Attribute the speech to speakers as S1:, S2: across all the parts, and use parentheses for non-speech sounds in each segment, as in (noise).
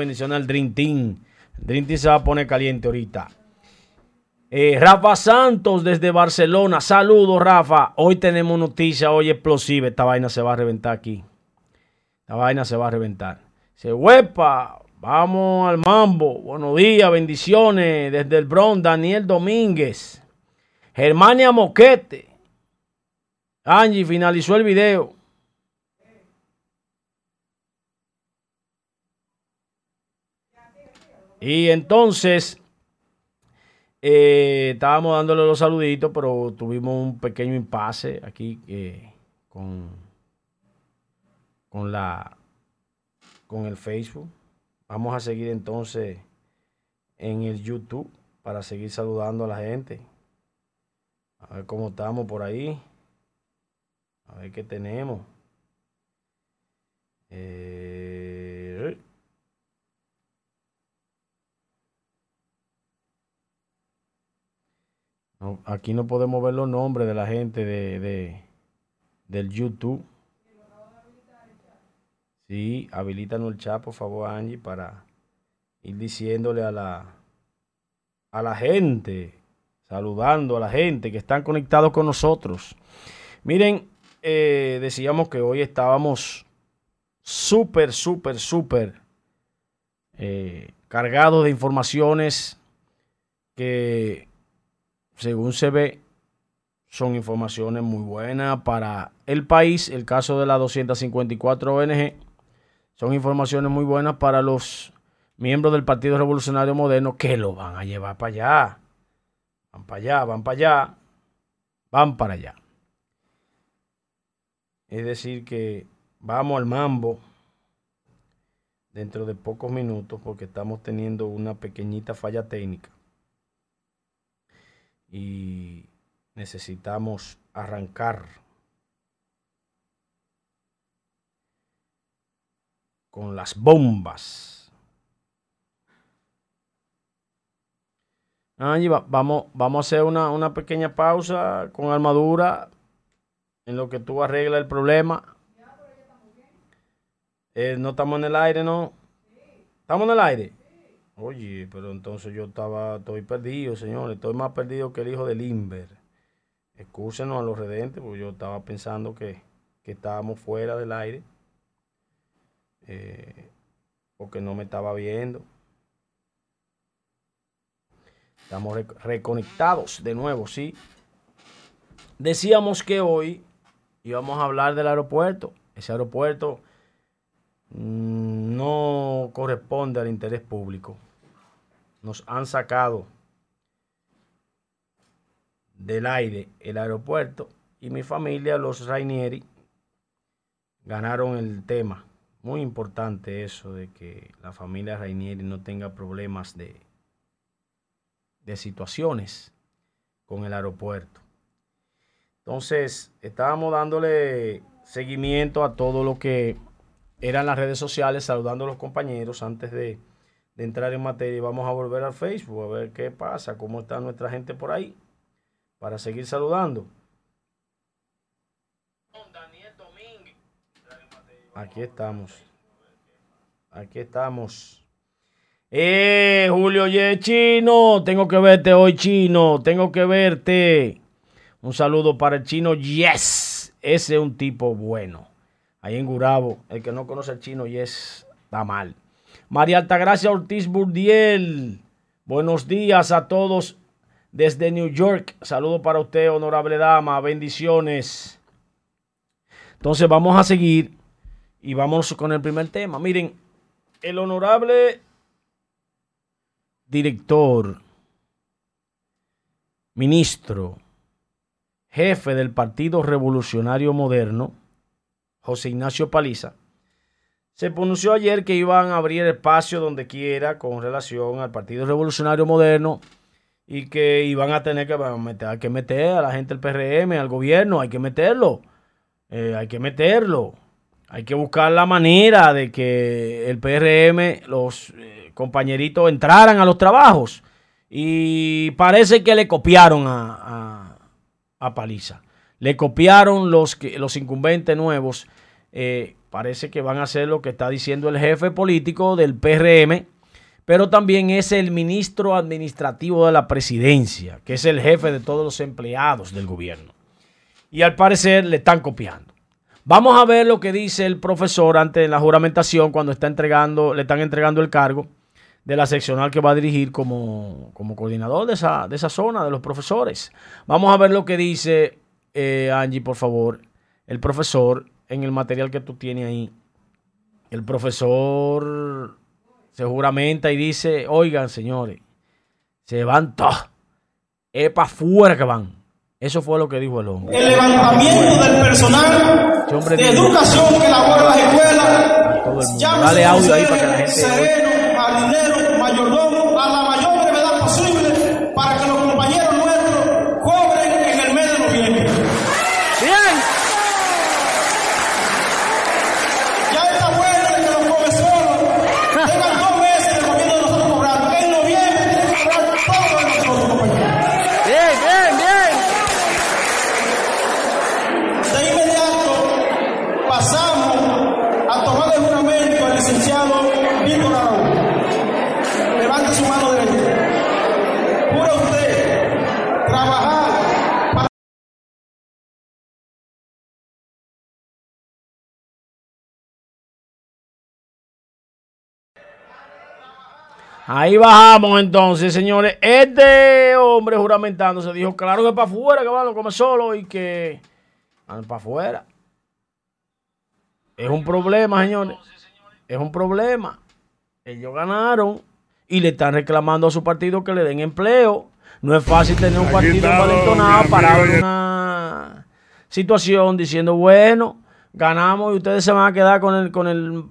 S1: bendición al Dream Team. El Dream Team se va a poner caliente ahorita. Eh, Rafa Santos desde Barcelona. Saludos, Rafa. Hoy tenemos noticia, hoy explosiva. Esta vaina se va a reventar aquí. Esta vaina se va a reventar. Se huepa. Vamos al mambo. Buenos días, bendiciones. Desde el Bronx, Daniel Domínguez. Germania Moquete. Angie finalizó el video. Y entonces, eh, estábamos dándole los saluditos, pero tuvimos un pequeño impasse aquí eh, con, con, la, con el Facebook. Vamos a seguir entonces en el YouTube para seguir saludando a la gente. A ver cómo estamos por ahí. A ver qué tenemos. Eh, Aquí no podemos ver los nombres de la gente de, de del YouTube. Sí, habilítanos el chat, por favor, Angie, para ir diciéndole a la, a la gente, saludando a la gente que están conectados con nosotros. Miren, eh, decíamos que hoy estábamos súper, súper, súper eh, cargados de informaciones que según se ve, son informaciones muy buenas para el país. El caso de la 254 ONG son informaciones muy buenas para los miembros del Partido Revolucionario Moderno que lo van a llevar para allá. Van para allá, van para allá, van para allá. Es decir, que vamos al mambo dentro de pocos minutos porque estamos teniendo una pequeñita falla técnica y necesitamos arrancar con las bombas. Angie, vamos, vamos a hacer una, una, pequeña pausa con armadura en lo que tú arreglas el problema. Eh, no estamos en el aire, ¿no? ¿Estamos en el aire? Oye, pero entonces yo estaba, estoy perdido, señores, estoy más perdido que el hijo de Limber. Excúsenos a los redentes, porque yo estaba pensando que, que estábamos fuera del aire, eh, porque no me estaba viendo. Estamos reconectados de nuevo, sí. Decíamos que hoy íbamos a hablar del aeropuerto. Ese aeropuerto mm, no corresponde al interés público nos han sacado del aire el aeropuerto y mi familia, los Rainieri, ganaron el tema. Muy importante eso de que la familia Rainieri no tenga problemas de, de situaciones con el aeropuerto. Entonces, estábamos dándole seguimiento a todo lo que eran las redes sociales, saludando a los compañeros antes de de entrar en materia y vamos a volver al Facebook a ver qué pasa, cómo está nuestra gente por ahí, para seguir saludando. Aquí estamos. Aquí estamos. Eh, Julio Ye Chino, tengo que verte hoy, Chino, tengo que verte. Un saludo para el Chino Yes. Ese es un tipo bueno. Ahí en Gurabo, el que no conoce al Chino Yes está mal. María Altagracia Ortiz Burdiel. Buenos días a todos desde New York. Saludo para usted, honorable dama. Bendiciones. Entonces vamos a seguir y vamos con el primer tema. Miren, el honorable director, ministro, jefe del Partido Revolucionario Moderno, José Ignacio Paliza, se pronunció ayer que iban a abrir espacio donde quiera con relación al Partido Revolucionario Moderno y que iban a tener que meter, que a la gente del PRM, al gobierno, hay que meterlo, eh, hay que meterlo, hay que buscar la manera de que el PRM, los eh, compañeritos entraran a los trabajos. Y parece que le copiaron a, a, Paliza, le copiaron los, los incumbentes nuevos eh, parece que van a hacer lo que está diciendo el jefe político del PRM, pero también es el ministro administrativo de la presidencia, que es el jefe de todos los empleados del gobierno. Y al parecer le están copiando. Vamos a ver lo que dice el profesor antes de la juramentación cuando está entregando, le están entregando el cargo de la seccional que va a dirigir como, como coordinador de esa, de esa, zona, de los profesores. Vamos a ver lo que dice eh, Angie, por favor, el profesor en el material que tú tienes ahí. El profesor se juramenta y dice, oigan señores, se van todos, es para afuera que van. Eso fue lo que dijo el hombre.
S2: El levantamiento del personal de educación que labora las escuelas.
S1: Dale audio ahí para que la gente. Ahí bajamos entonces, señores. Este hombre juramentando se dijo, claro que para afuera, que van a comer solo y que van para afuera. Es un problema, señores. Es un problema. Ellos ganaron y le están reclamando a su partido que le den empleo. No es fácil tener un
S3: Aquí
S1: partido
S3: estamos,
S1: valentonado
S3: mi
S1: parado en una situación diciendo, bueno, ganamos y ustedes se van a quedar con el, con el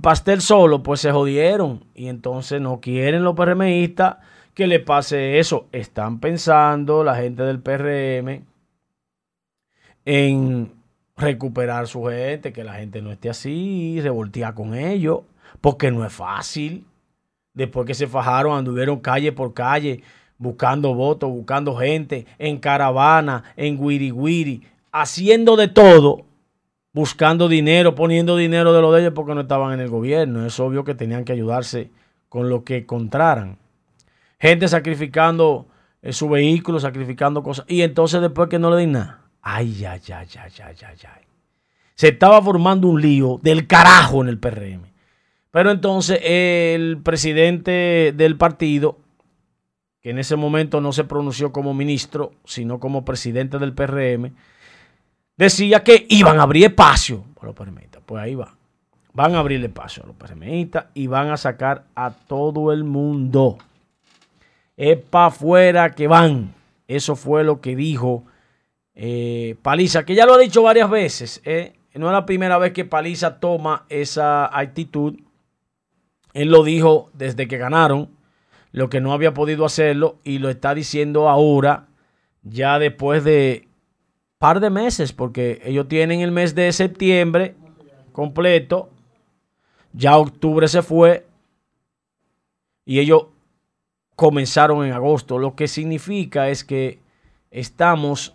S1: pastel solo, pues se jodieron. Y entonces no quieren los PRMistas que le pase eso. Están pensando la gente del PRM en recuperar su gente, que la gente no esté así, revoltear con ellos, porque no es fácil. Después que se fajaron, anduvieron calle por calle, buscando votos, buscando gente, en caravana, en guiri guiri, haciendo de todo, buscando dinero, poniendo dinero de lo de ellos porque no estaban en el gobierno. Es obvio que tenían que ayudarse con lo que encontraran. Gente sacrificando eh, su vehículo, sacrificando cosas. Y entonces después que no le den nada. Ay, ay, ay, ay, ay, ay, ay. Se estaba formando un lío del carajo en el PRM. Pero entonces el presidente del partido, que en ese momento no se pronunció como ministro, sino como presidente del PRM, decía que iban a abrir espacio a los PRMistas. Pues ahí va. Van a abrir espacio a los PRMistas y van a sacar a todo el mundo. Es para afuera que van. Eso fue lo que dijo eh, Paliza, que ya lo ha dicho varias veces. eh. No es la primera vez que Paliza toma esa actitud. Él lo dijo desde que ganaron, lo que no había podido hacerlo y lo está diciendo ahora, ya después de par de meses, porque ellos tienen el mes de septiembre completo, ya octubre se fue y ellos comenzaron en agosto, lo que significa es que estamos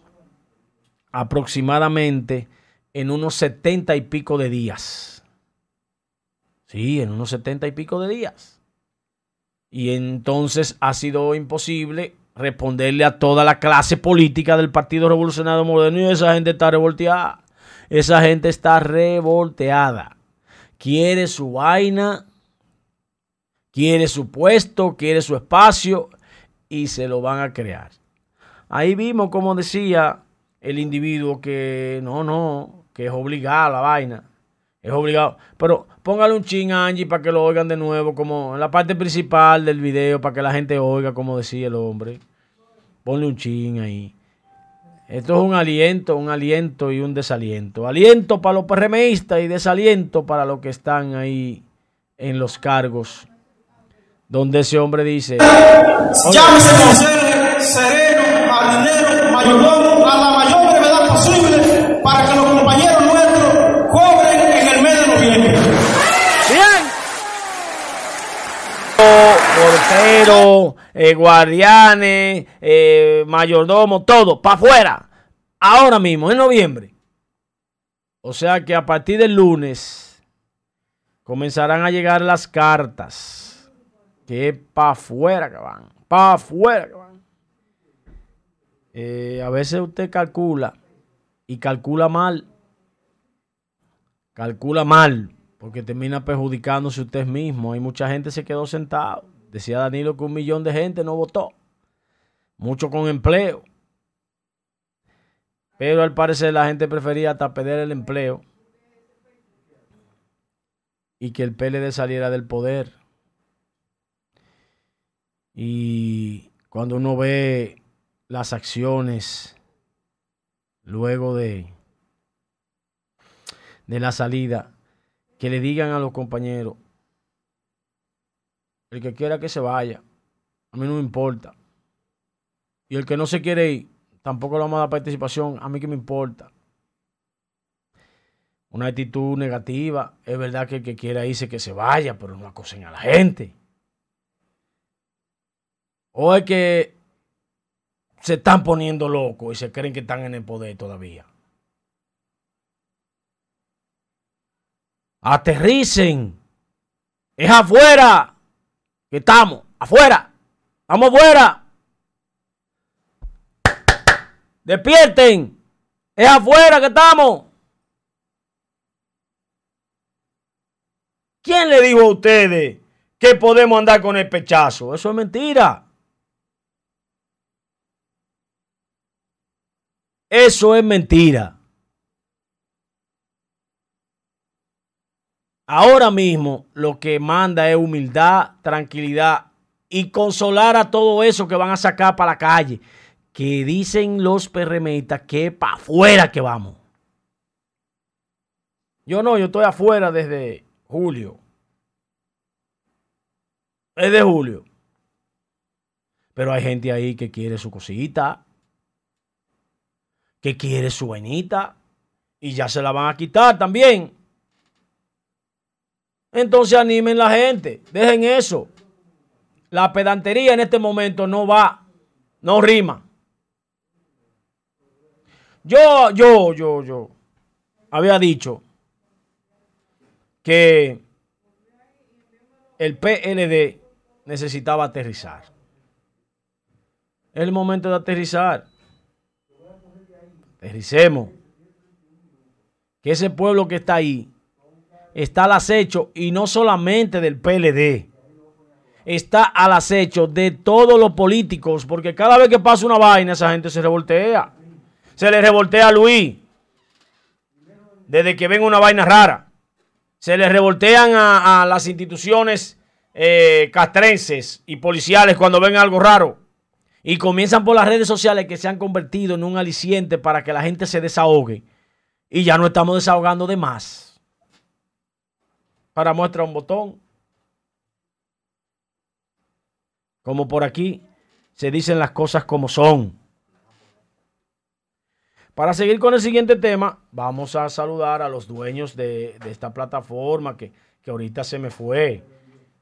S1: aproximadamente en unos setenta y pico de días. Sí, en unos setenta y pico de días. Y entonces ha sido imposible responderle a toda la clase política del Partido Revolucionario Moderno y esa gente está revolteada. Esa gente está revolteada. Quiere su vaina, quiere su puesto, quiere su espacio y se lo van a crear. Ahí vimos, como decía el individuo, que no, no, que es obligada la vaina. Es obligado. Pero póngale un ching a Angie para que lo oigan de nuevo, como en la parte principal del video, para que la gente oiga, como decía el hombre. Ponle un ching ahí. Esto es un aliento, un aliento y un desaliento. Aliento para los PRMistas y desaliento para los que están ahí en los cargos. Donde ese hombre dice,
S2: Llámese conserje, sereno, jardinero, mayordomo, a la mayor brevedad posible para que los compañeros nuestros cobren en el mes de noviembre.
S1: Bien. Portero, eh, guardianes, eh, mayordomo, todo, para afuera. Ahora mismo, en noviembre. O sea que a partir del lunes comenzarán a llegar las cartas. Que para afuera que van. Para afuera que van. Eh, a veces usted calcula y calcula mal. Calcula mal porque termina perjudicándose usted mismo. Hay mucha gente se quedó sentado. Decía Danilo que un millón de gente no votó. Mucho con empleo. Pero al parecer la gente prefería hasta perder el empleo y que el PLD saliera del poder. Y cuando uno ve las acciones luego de, de la salida, que le digan a los compañeros, el que quiera que se vaya, a mí no me importa. Y el que no se quiere ir, tampoco le vamos a dar participación, a mí que me importa. Una actitud negativa, es verdad que el que quiera irse que se vaya, pero no acosen a la gente. O es que se están poniendo locos y se creen que están en el poder todavía. Aterricen. Es afuera que estamos. Afuera. Estamos afuera. Despierten. Es afuera que estamos. ¿Quién le dijo a ustedes que podemos andar con el pechazo? Eso es mentira. Eso es mentira. Ahora mismo lo que manda es humildad, tranquilidad y consolar a todo eso que van a sacar para la calle. Que dicen los PRMistas que para afuera que vamos. Yo no, yo estoy afuera desde julio. Es de julio. Pero hay gente ahí que quiere su cosita, que quiere su vainita y ya se la van a quitar también. Entonces animen la gente, dejen eso. La pedantería en este momento no va, no rima. Yo, yo, yo, yo había dicho que el PLD necesitaba aterrizar. Es el momento de aterrizar. Aterricemos. Que ese pueblo que está ahí está al acecho y no solamente del PLD. Está al acecho de todos los políticos, porque cada vez que pasa una vaina, esa gente se revoltea. Se le revoltea a Luis. Desde que ven una vaina rara. Se le revoltean a, las instituciones eh, castrenses y policiales cuando ven algo raro. Y comienzan por las redes sociales que se han convertido en un aliciente para que la gente se desahogue. Y ya no estamos desahogando de más. Ahora muestra un botón. Como por aquí se dicen las cosas como son. Para seguir con el siguiente tema, vamos a saludar a los dueños de, esta plataforma que, que ahorita se me fue.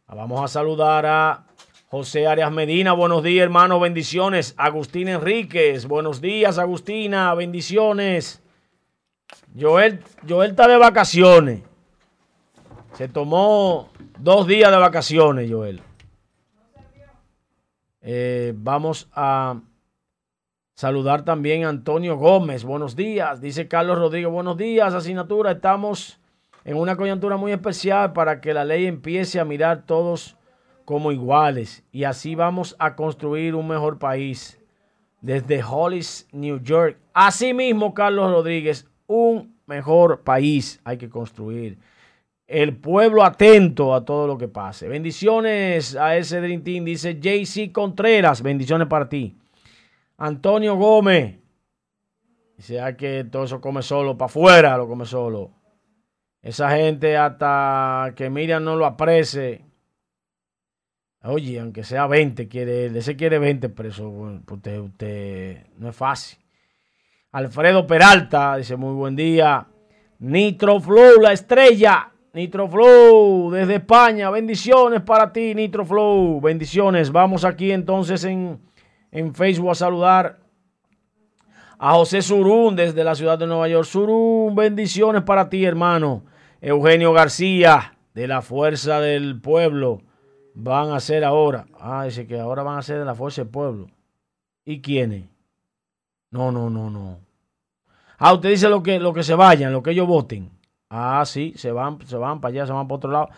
S1: Vamos a saludar a José Arias Medina, buenos días hermano, bendiciones. Agustín Enríquez, buenos días Agustina, bendiciones. Joel, Joel está de vacaciones. Se tomó dos días de vacaciones, Joel. Eh, vamos a saludar también a Antonio Gómez. Buenos días. Dice Carlos Rodríguez. Buenos días, asignatura. Estamos en una coyuntura muy especial para que la ley empiece a mirar todos como iguales. Y así vamos a construir un mejor país. Desde Hollis, New York. Asimismo, Carlos Rodríguez, un mejor país hay que construir el pueblo atento a todo lo que pase. Bendiciones a ese Dream Team, dice JC Contreras, bendiciones para ti. Antonio Gómez, dice ah, que todo eso come solo, para afuera lo come solo. Esa gente hasta que Miriam no lo aprecie. Oye, aunque sea 20, quiere, ese quiere 20 presos. Pues usted, usted no es fácil. Alfredo Peralta dice muy buen día. Nitro Flow, la estrella. Nitro Flow desde España. Bendiciones para ti, Nitro Flow. Bendiciones. Vamos aquí entonces en, en Facebook a saludar A José Surún desde la ciudad de Nueva York. Surún, bendiciones para ti, hermano. Eugenio García de la Fuerza del Pueblo. Van a ser ahora. Ah, dice que ahora van a ser de la Fuerza del Pueblo. ¿Y quiénes? No, no, no, no. Ah, usted dice lo que, lo que se vayan, lo que ellos voten. Ah, sí, se van, se van para allá, se van para otro lado.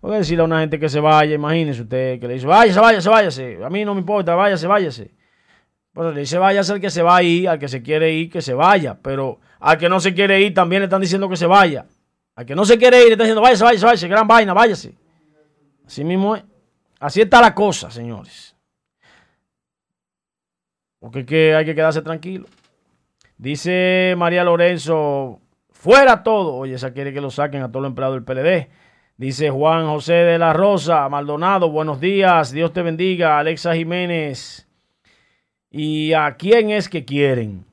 S1: Voy a decirle a una gente que se vaya, imagínese usted, que le dice, váyase, váyase, váyase. A mí no me importa, váyase, váyase. Pues le dice, váyase al que se va a ir, al que se quiere ir, que se vaya. Pero al que no se quiere ir también le están diciendo que se vaya. Al que no se quiere ir le están diciendo, váyase, váyase, váyase, gran vaina, váyase. Así mismo es. Así está la cosa, señores. Porque es que hay que quedarse tranquilo. Dice María Lorenzo, fuera todo. Oye, esa quiere que lo saquen a todos los empleados del PLD. Dice Juan José de la Rosa, Maldonado, buenos días, Dios te bendiga. Alexa Jiménez. ¿Y a quién es que quieren?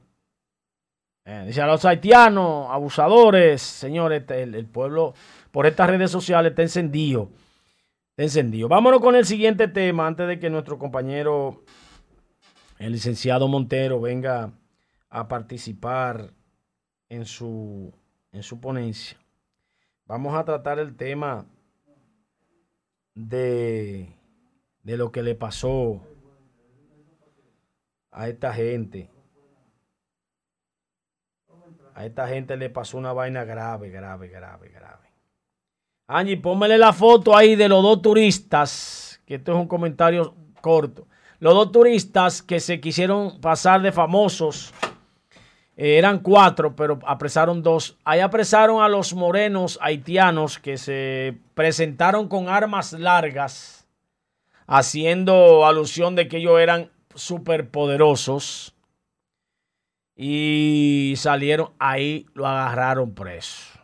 S1: Eh, dice a los haitianos, abusadores, señores, el, el pueblo por estas redes sociales está encendido encendido. Vámonos con el siguiente tema antes de que nuestro compañero, el licenciado Montero, venga a participar en su, en su ponencia. Vamos a tratar el tema de, de lo que le pasó a esta gente. A esta gente le pasó una vaina grave, grave, grave, grave. Angie, póngale la foto ahí de los dos turistas, que esto es un comentario corto. Los dos turistas que se quisieron pasar de famosos, eh, eran cuatro, pero apresaron dos. Ahí apresaron a los morenos haitianos que se presentaron con armas largas, haciendo alusión de que ellos eran superpoderosos. Y salieron, ahí lo agarraron preso.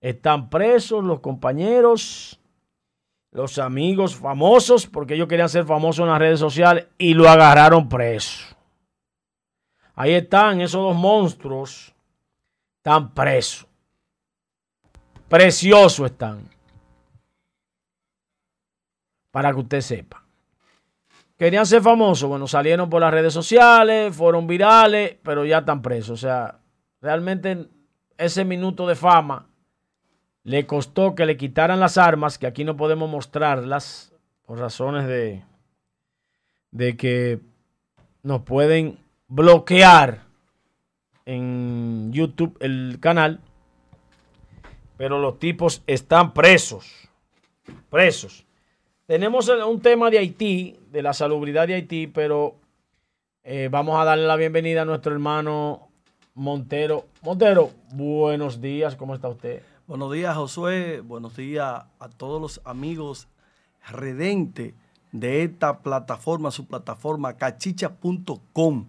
S1: Están presos los compañeros, los amigos famosos, porque ellos querían ser famosos en las redes sociales y lo agarraron preso. Ahí están esos dos monstruos, están presos. Preciosos están. Para que usted sepa. Querían ser famosos, bueno, salieron por las redes sociales, fueron virales, pero ya están presos. O sea, realmente ese minuto de fama le costó que le quitaran las armas, que aquí no podemos mostrarlas por razones de, de que nos pueden bloquear en YouTube el canal. Pero los tipos están presos. Presos. Tenemos un tema de Haití, de la salubridad de Haití, pero eh, vamos a darle la bienvenida a nuestro hermano Montero. Montero, buenos días, ¿cómo está usted?
S3: Buenos días, Josué. Buenos días a todos los amigos redentes de esta plataforma, su plataforma cachicha.com,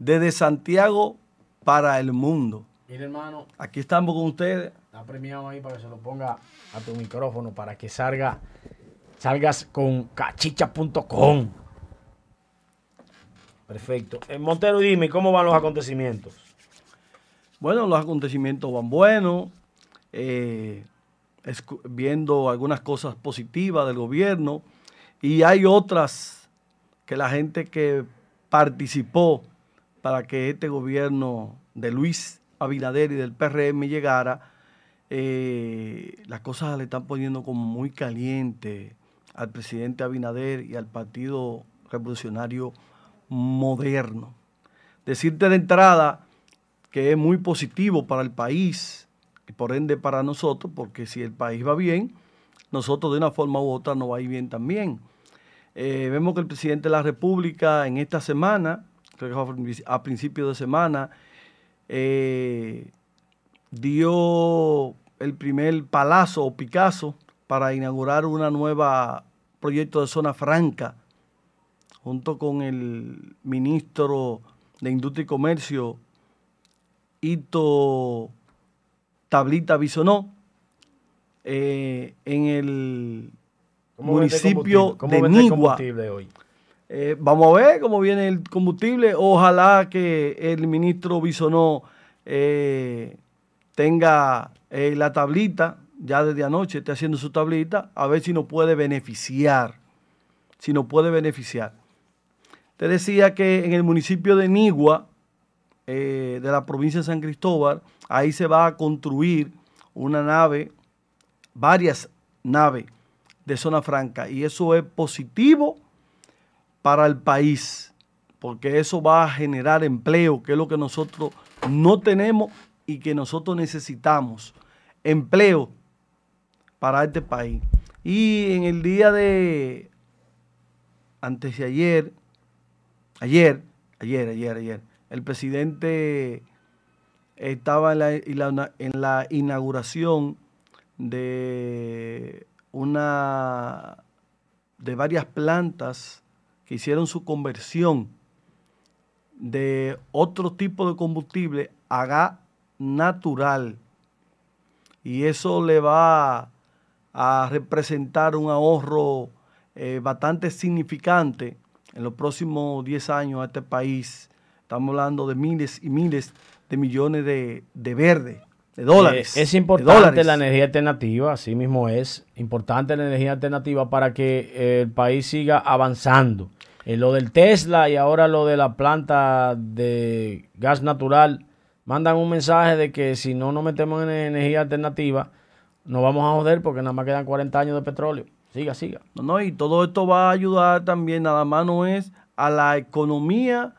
S3: desde Santiago para el mundo.
S1: Mire, hermano.
S3: Aquí estamos con ustedes.
S1: Está premiado ahí para que se lo ponga a tu micrófono para que salga, salgas con cachicha.com. Perfecto. En Montero, dime, ¿cómo van los acontecimientos?
S3: Bueno, los acontecimientos van buenos eh, viendo algunas cosas positivas del gobierno y hay otras que la gente que participó para que este gobierno de Luis Abinader y del PRM llegara, eh, las cosas le están poniendo como muy caliente al presidente Abinader y al Partido Revolucionario Moderno. Decirte de entrada que es muy positivo para el país y por ende para nosotros, porque si el país va bien, nosotros de una forma u otra nos va a ir bien también. Eh, vemos que el presidente de la República en esta semana, creo que a principios de semana, eh, dio el primer palazo o Picasso para inaugurar una nueva proyecto de zona franca, junto con el ministro de Industria y Comercio, Ito Tablita Bisonó, eh, en el municipio de Nigua. Hoy? Eh, vamos a ver cómo viene el combustible. Ojalá que el ministro Bisonó eh, tenga la tablita, ya desde anoche esté haciendo su tablita, a ver si nos puede beneficiar. Si nos puede beneficiar. Te decía que en el municipio de Nigua, eh, de la provincia de San Cristóbal. Ahí se va a construir una nave, varias naves de zona franca. Y eso es positivo para el país, porque eso va a generar empleo, que es lo que nosotros no tenemos y que nosotros necesitamos. Empleo para este país. Y en el día de antes de ayer, ayer, ayer, ayer, ayer, el presidente estaba en la, en la inauguración de una de varias plantas que hicieron su conversión de otro tipo de combustible a gas natural. Y eso le va a representar un ahorro eh, bastante significante en los próximos 10 años a este país. Estamos hablando de miles y miles de millones de, de verde, de dólares.
S1: es importante la energía alternativa, así mismo es. Importante la energía alternativa para que eh, el país siga avanzando. En lo del Tesla y ahora lo de la planta de gas natural, mandan un mensaje de que si no nos metemos en energía alternativa, nos vamos a joder porque nada más quedan 40 años de petróleo. Siga, siga.
S3: No, no, y todo esto va a ayudar también, nada más no es a la economía,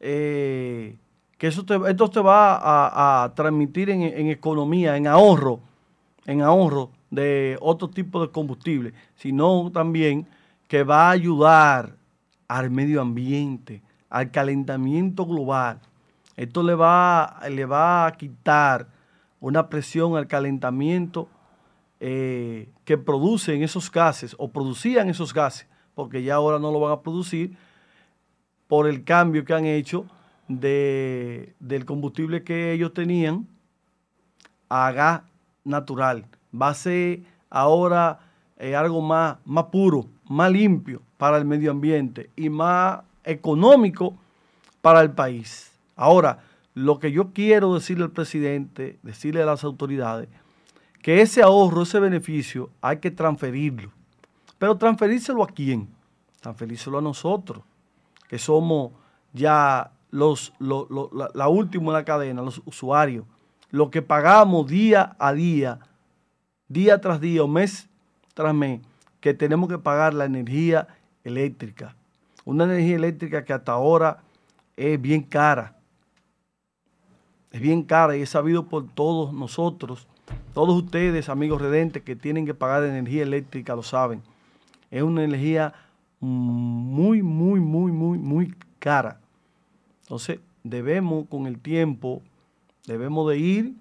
S3: eh, que eso esto te va a, transmitir en, economía, en ahorro, en ahorro de otro tipo de combustible, sino también que va a ayudar al medio ambiente, al calentamiento global. Esto le va, le va a quitar una presión al calentamiento eh, que producen esos gases o producían esos gases, porque ya ahora no lo van a producir por el cambio que han hecho de, del combustible que ellos tenían a gas natural. Va a ser ahora eh, algo más, más puro, más limpio para el medio ambiente y más económico para el país. Ahora, lo que yo quiero decirle al presidente, decirle a las autoridades, que ese ahorro, ese beneficio, hay que transferirlo. Pero transferírselo a quién? Transferírselo a nosotros, que somos ya los, la, última en la cadena, los usuarios, lo que pagamos día a día, día tras día o mes tras mes, que tenemos que pagar la energía eléctrica. Una energía eléctrica que hasta ahora es bien cara es bien cara y es sabido por todos nosotros, todos ustedes, amigos redentes, que tienen que pagar energía eléctrica, lo saben. Es una energía muy, muy, muy, muy, muy cara. Entonces, debemos con el tiempo, debemos de ir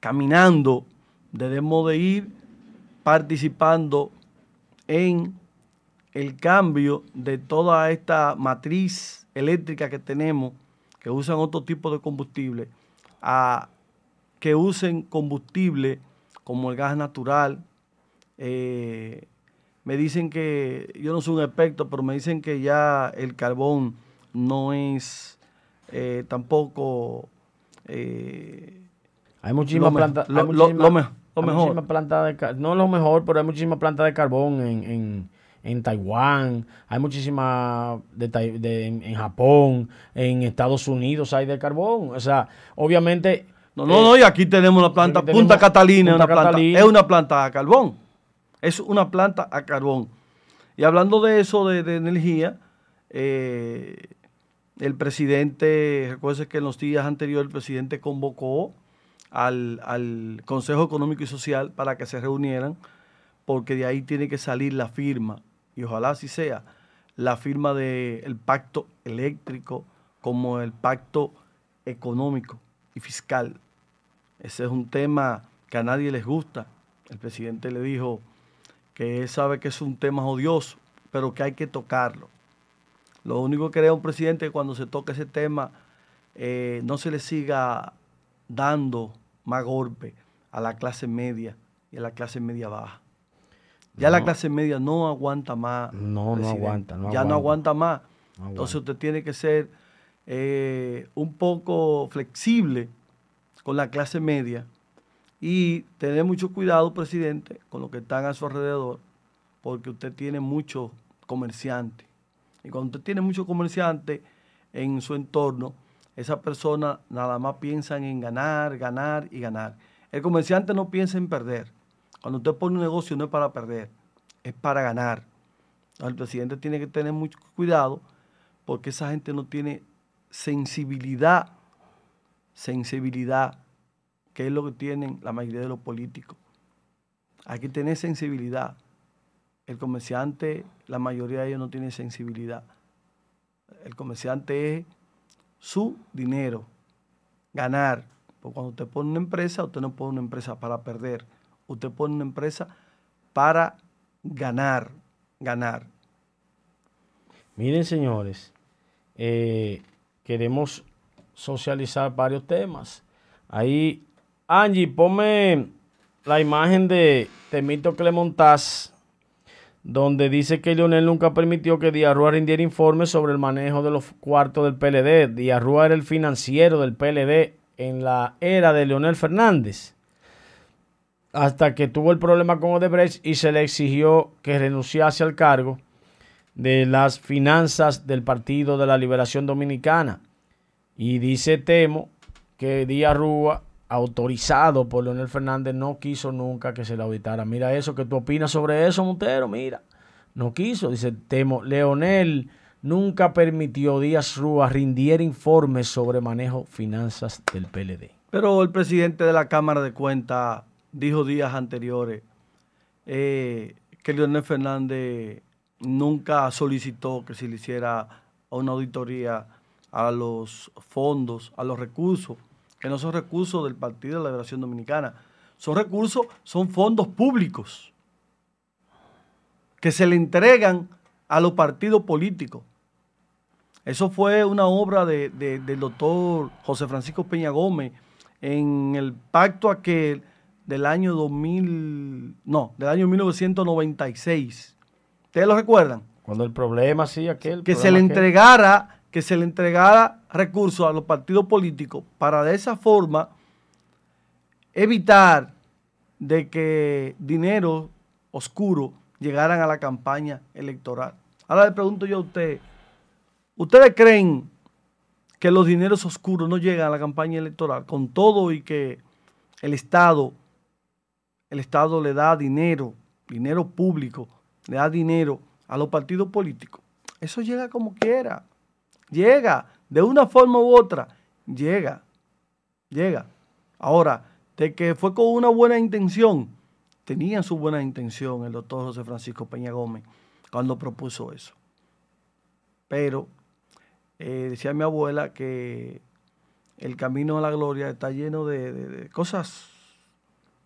S3: caminando, debemos de ir participando en el cambio de toda esta matriz eléctrica que tenemos que usan otro tipo de combustible a que usen combustible como el gas natural. Eh, me dicen que, yo no soy un experto, pero me dicen que ya el carbón no es eh, tampoco...
S1: Eh, hay muchísimas plantas... Lo, mejor. de, no lo mejor, pero hay muchísimas plantas de carbón en en Taiwán, hay muchísimas de, en, Japón, en Estados Unidos hay de carbón. O sea, obviamente...
S3: No, no, no, y aquí tenemos la planta Punta Catalina, una Planta, es una planta a carbón. Es una planta a carbón. Y hablando de eso, de, energía, eh, el presidente, recuerden que en los días anteriores el presidente convocó al, al Consejo Económico y Social para que se reunieran, porque de ahí tiene que salir la firma y ojalá así sea, la firma del pacto eléctrico como el pacto económico y fiscal. Ese es un tema que a nadie les gusta. El presidente le dijo que él sabe que es un tema odioso, pero que hay que tocarlo. Lo único que quería un presidente es que cuando se toque ese tema eh, no se le siga dando más golpe a la clase media y a la clase media baja. Ya la clase media no aguanta más.
S1: No, no aguanta.
S3: ya no aguanta más. Entonces usted tiene que ser eh, un poco flexible con la clase media y tener mucho cuidado, presidente, con lo que están a su alrededor, porque usted tiene muchos comerciantes. Y cuando usted tiene muchos comerciantes en su entorno, Esas personas nada más piensan en ganar, ganar y ganar. El comerciante no piensa en perder. Cuando usted pone un negocio no es para perder, es para ganar. El presidente tiene que tener mucho cuidado porque esa gente no tiene sensibilidad, sensibilidad, que es lo que tienen la mayoría de los políticos. Hay que tener sensibilidad. El comerciante, la mayoría de ellos no tiene sensibilidad. El comerciante es su dinero, ganar. Porque cuando usted pone una empresa, usted no pone una empresa para perder. Usted pone una empresa para ganar, ganar.
S1: Miren, señores, eh, queremos socializar varios temas. Ahí, Angie, ponme la imagen de Temito Clemontaz donde dice que Leonel nunca permitió que Díaz rindiera informes sobre el manejo de los cuartos del PLD. Díaz era el financiero del PLD en la era de Leonel Fernández, hasta que tuvo el problema con Odebrecht y se le exigió que renunciase al cargo de las finanzas del Partido de la Liberación Dominicana. Y dice Temo que Díaz Rúa autorizado por Leonel Fernández, no quiso nunca que se le auditara. Mira eso, que tú opinas sobre eso, Montero? Mira, no quiso. Dice Temo, Leonel nunca permitió Díaz Rúa rindiera informes sobre manejo finanzas del PLD.
S3: Pero el presidente de la Cámara de Cuentas dijo días anteriores eh, que Leonel Fernández nunca solicitó que se le hiciera una auditoría a los fondos, a los recursos que no son recursos del Partido de la Liberación Dominicana. Son recursos, son fondos públicos que se le entregan a los partidos políticos. Eso fue una obra de, del doctor José Francisco Peña Gómez en el pacto aquel del año 2000, no, del año 1996. ¿Ustedes lo recuerdan?
S1: Cuando el problema, sí, aquel.
S3: Que se le entregara que se le entregara recursos a los partidos políticos para de esa forma evitar de que dinero oscuro llegaran a la campaña electoral. Ahora le pregunto yo a usted, ¿ustedes creen que los dineros oscuros no llegan a la campaña electoral con todo y que el Estado, el Estado le da dinero, dinero público, le da dinero a los partidos políticos? Eso llega como quiera. Llega, de una forma u otra, llega, llega. Ahora, de que fue con una buena intención, tenía su buena intención el doctor José Francisco Peña Gómez cuando propuso eso. Pero eh, decía mi abuela que el camino a la gloria está lleno de, de, cosas,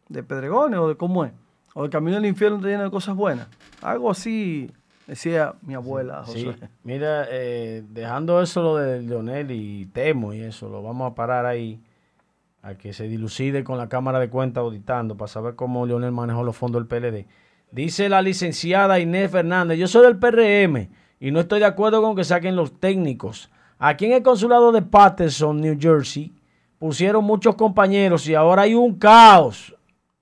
S3: de pedregones o de cómo es. O el camino al infierno está lleno de cosas buenas. Algo así Decía mi abuela, José.
S1: Mira, eh, dejando eso lo de Leonel y Temo y eso, lo vamos a parar ahí a que se dilucide con la Cámara de Cuentas auditando para saber cómo Leonel manejó los fondos del PLD. Dice la licenciada Inés Fernández, yo soy del PRM y no estoy de acuerdo con que saquen los técnicos. Aquí en el consulado de Patterson, New Jersey, pusieron muchos compañeros y ahora hay un caos.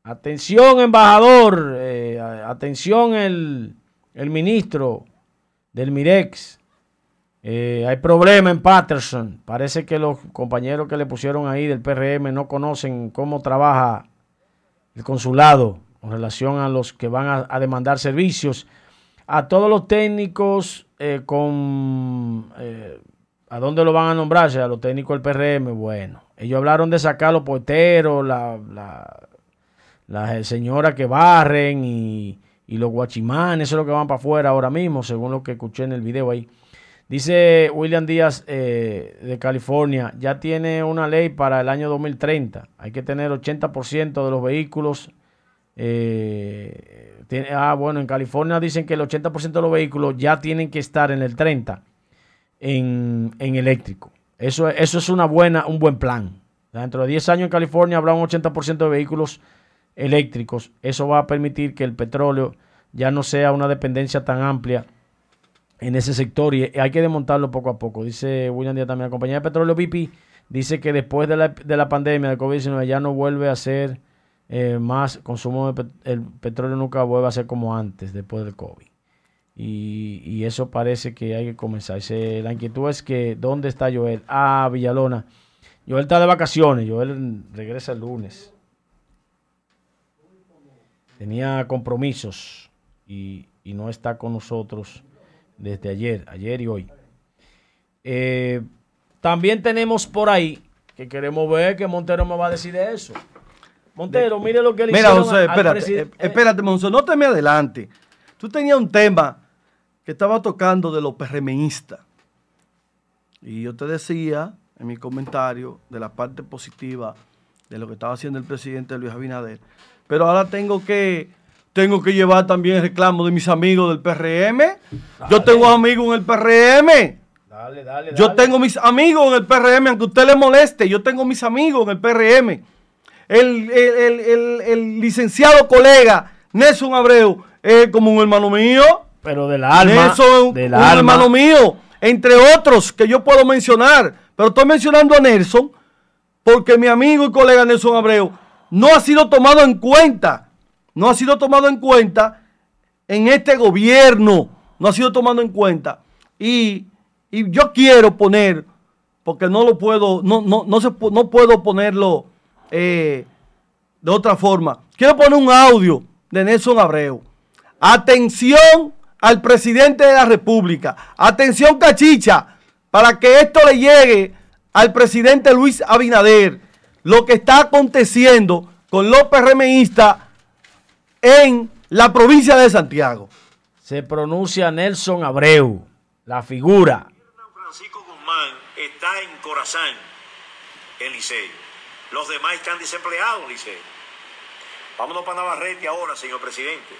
S1: Atención, embajador. Eh, atención, el el ministro del Mirex. Eh, hay problema en Patterson. Parece que los compañeros que le pusieron ahí del PRM no conocen cómo trabaja el consulado con relación a los que van a, demandar servicios. A todos los técnicos eh, con... Eh, ¿A dónde lo van a nombrarse? A los técnicos del PRM. Bueno, ellos hablaron de sacar los porteros, la, la, la señora que barren y y los guachimanes, eso es lo que van para afuera ahora mismo, según lo que escuché en el video ahí. Dice William Díaz eh, de California, ya tiene una ley para el año 2030. Hay que tener 80% de los vehículos. Eh, tiene, ah, bueno, en California dicen que el 80% de los vehículos ya tienen que estar en el 30 en, en eléctrico. Eso, es una buena, un buen plan. Dentro de 10 años en California habrá un 80% de vehículos eléctricos. Eso va a permitir que el petróleo ya no sea una dependencia tan amplia en ese sector y hay que desmontarlo poco a poco. Dice William Díaz también, la compañía de petróleo BP dice que después de la, de la pandemia de COVID-19 ya no vuelve a ser eh, más consumo el petróleo nunca vuelve a ser como antes después del COVID. Y, y eso parece que hay que comenzar. La inquietud es que, ¿dónde está Joel? Ah, Villalona. Joel está de vacaciones. Joel regresa el lunes. Tenía compromisos y, y no está con nosotros desde ayer, ayer y hoy. Eh, también tenemos por ahí que queremos ver que Montero me va a decir de eso. Montero, mire lo que le
S3: Mira, José, espérate, eh, espérate, Monzo, no te me adelante. Tú tenías un tema que estaba tocando de los PRMistas. Y yo te decía en mi comentario de la parte positiva de lo que estaba haciendo el presidente Luis Abinader. Pero ahora tengo que, tengo que llevar también el reclamo de mis amigos del PRM. Yo tengo amigos en el PRM.
S1: Dale, dale,
S3: Yo tengo mis amigos en el PRM, aunque usted le moleste, yo tengo mis amigos en el PRM. El, el- el- el- licenciado colega Nelson Abreu es como un hermano mío.
S1: Pero del alma.
S3: Nelson es un,
S1: del
S3: un
S1: alma.
S3: hermano mío, entre otros que yo puedo mencionar. Pero estoy mencionando a Nelson porque mi amigo y colega Nelson Abreu no ha sido tomado en cuenta. No ha sido tomado en cuenta en este gobierno. No ha sido tomado en cuenta. Y, y yo quiero poner, porque no lo puedo, no, no, no, se, no puedo ponerlo eh, de otra forma. Quiero poner un audio de Nelson Abreu. Atención al presidente de la República. Atención, cachicha, para que esto le llegue al presidente Luis Abinader. Lo que está aconteciendo con los PRMistas en la provincia de Santiago.
S1: Se pronuncia Nelson Abreu, la figura.
S4: Francisco Guzmán está en Corazán, en Licey. Los demás están desempleados en Licey. Vámonos para Navarrete ahora, señor presidente.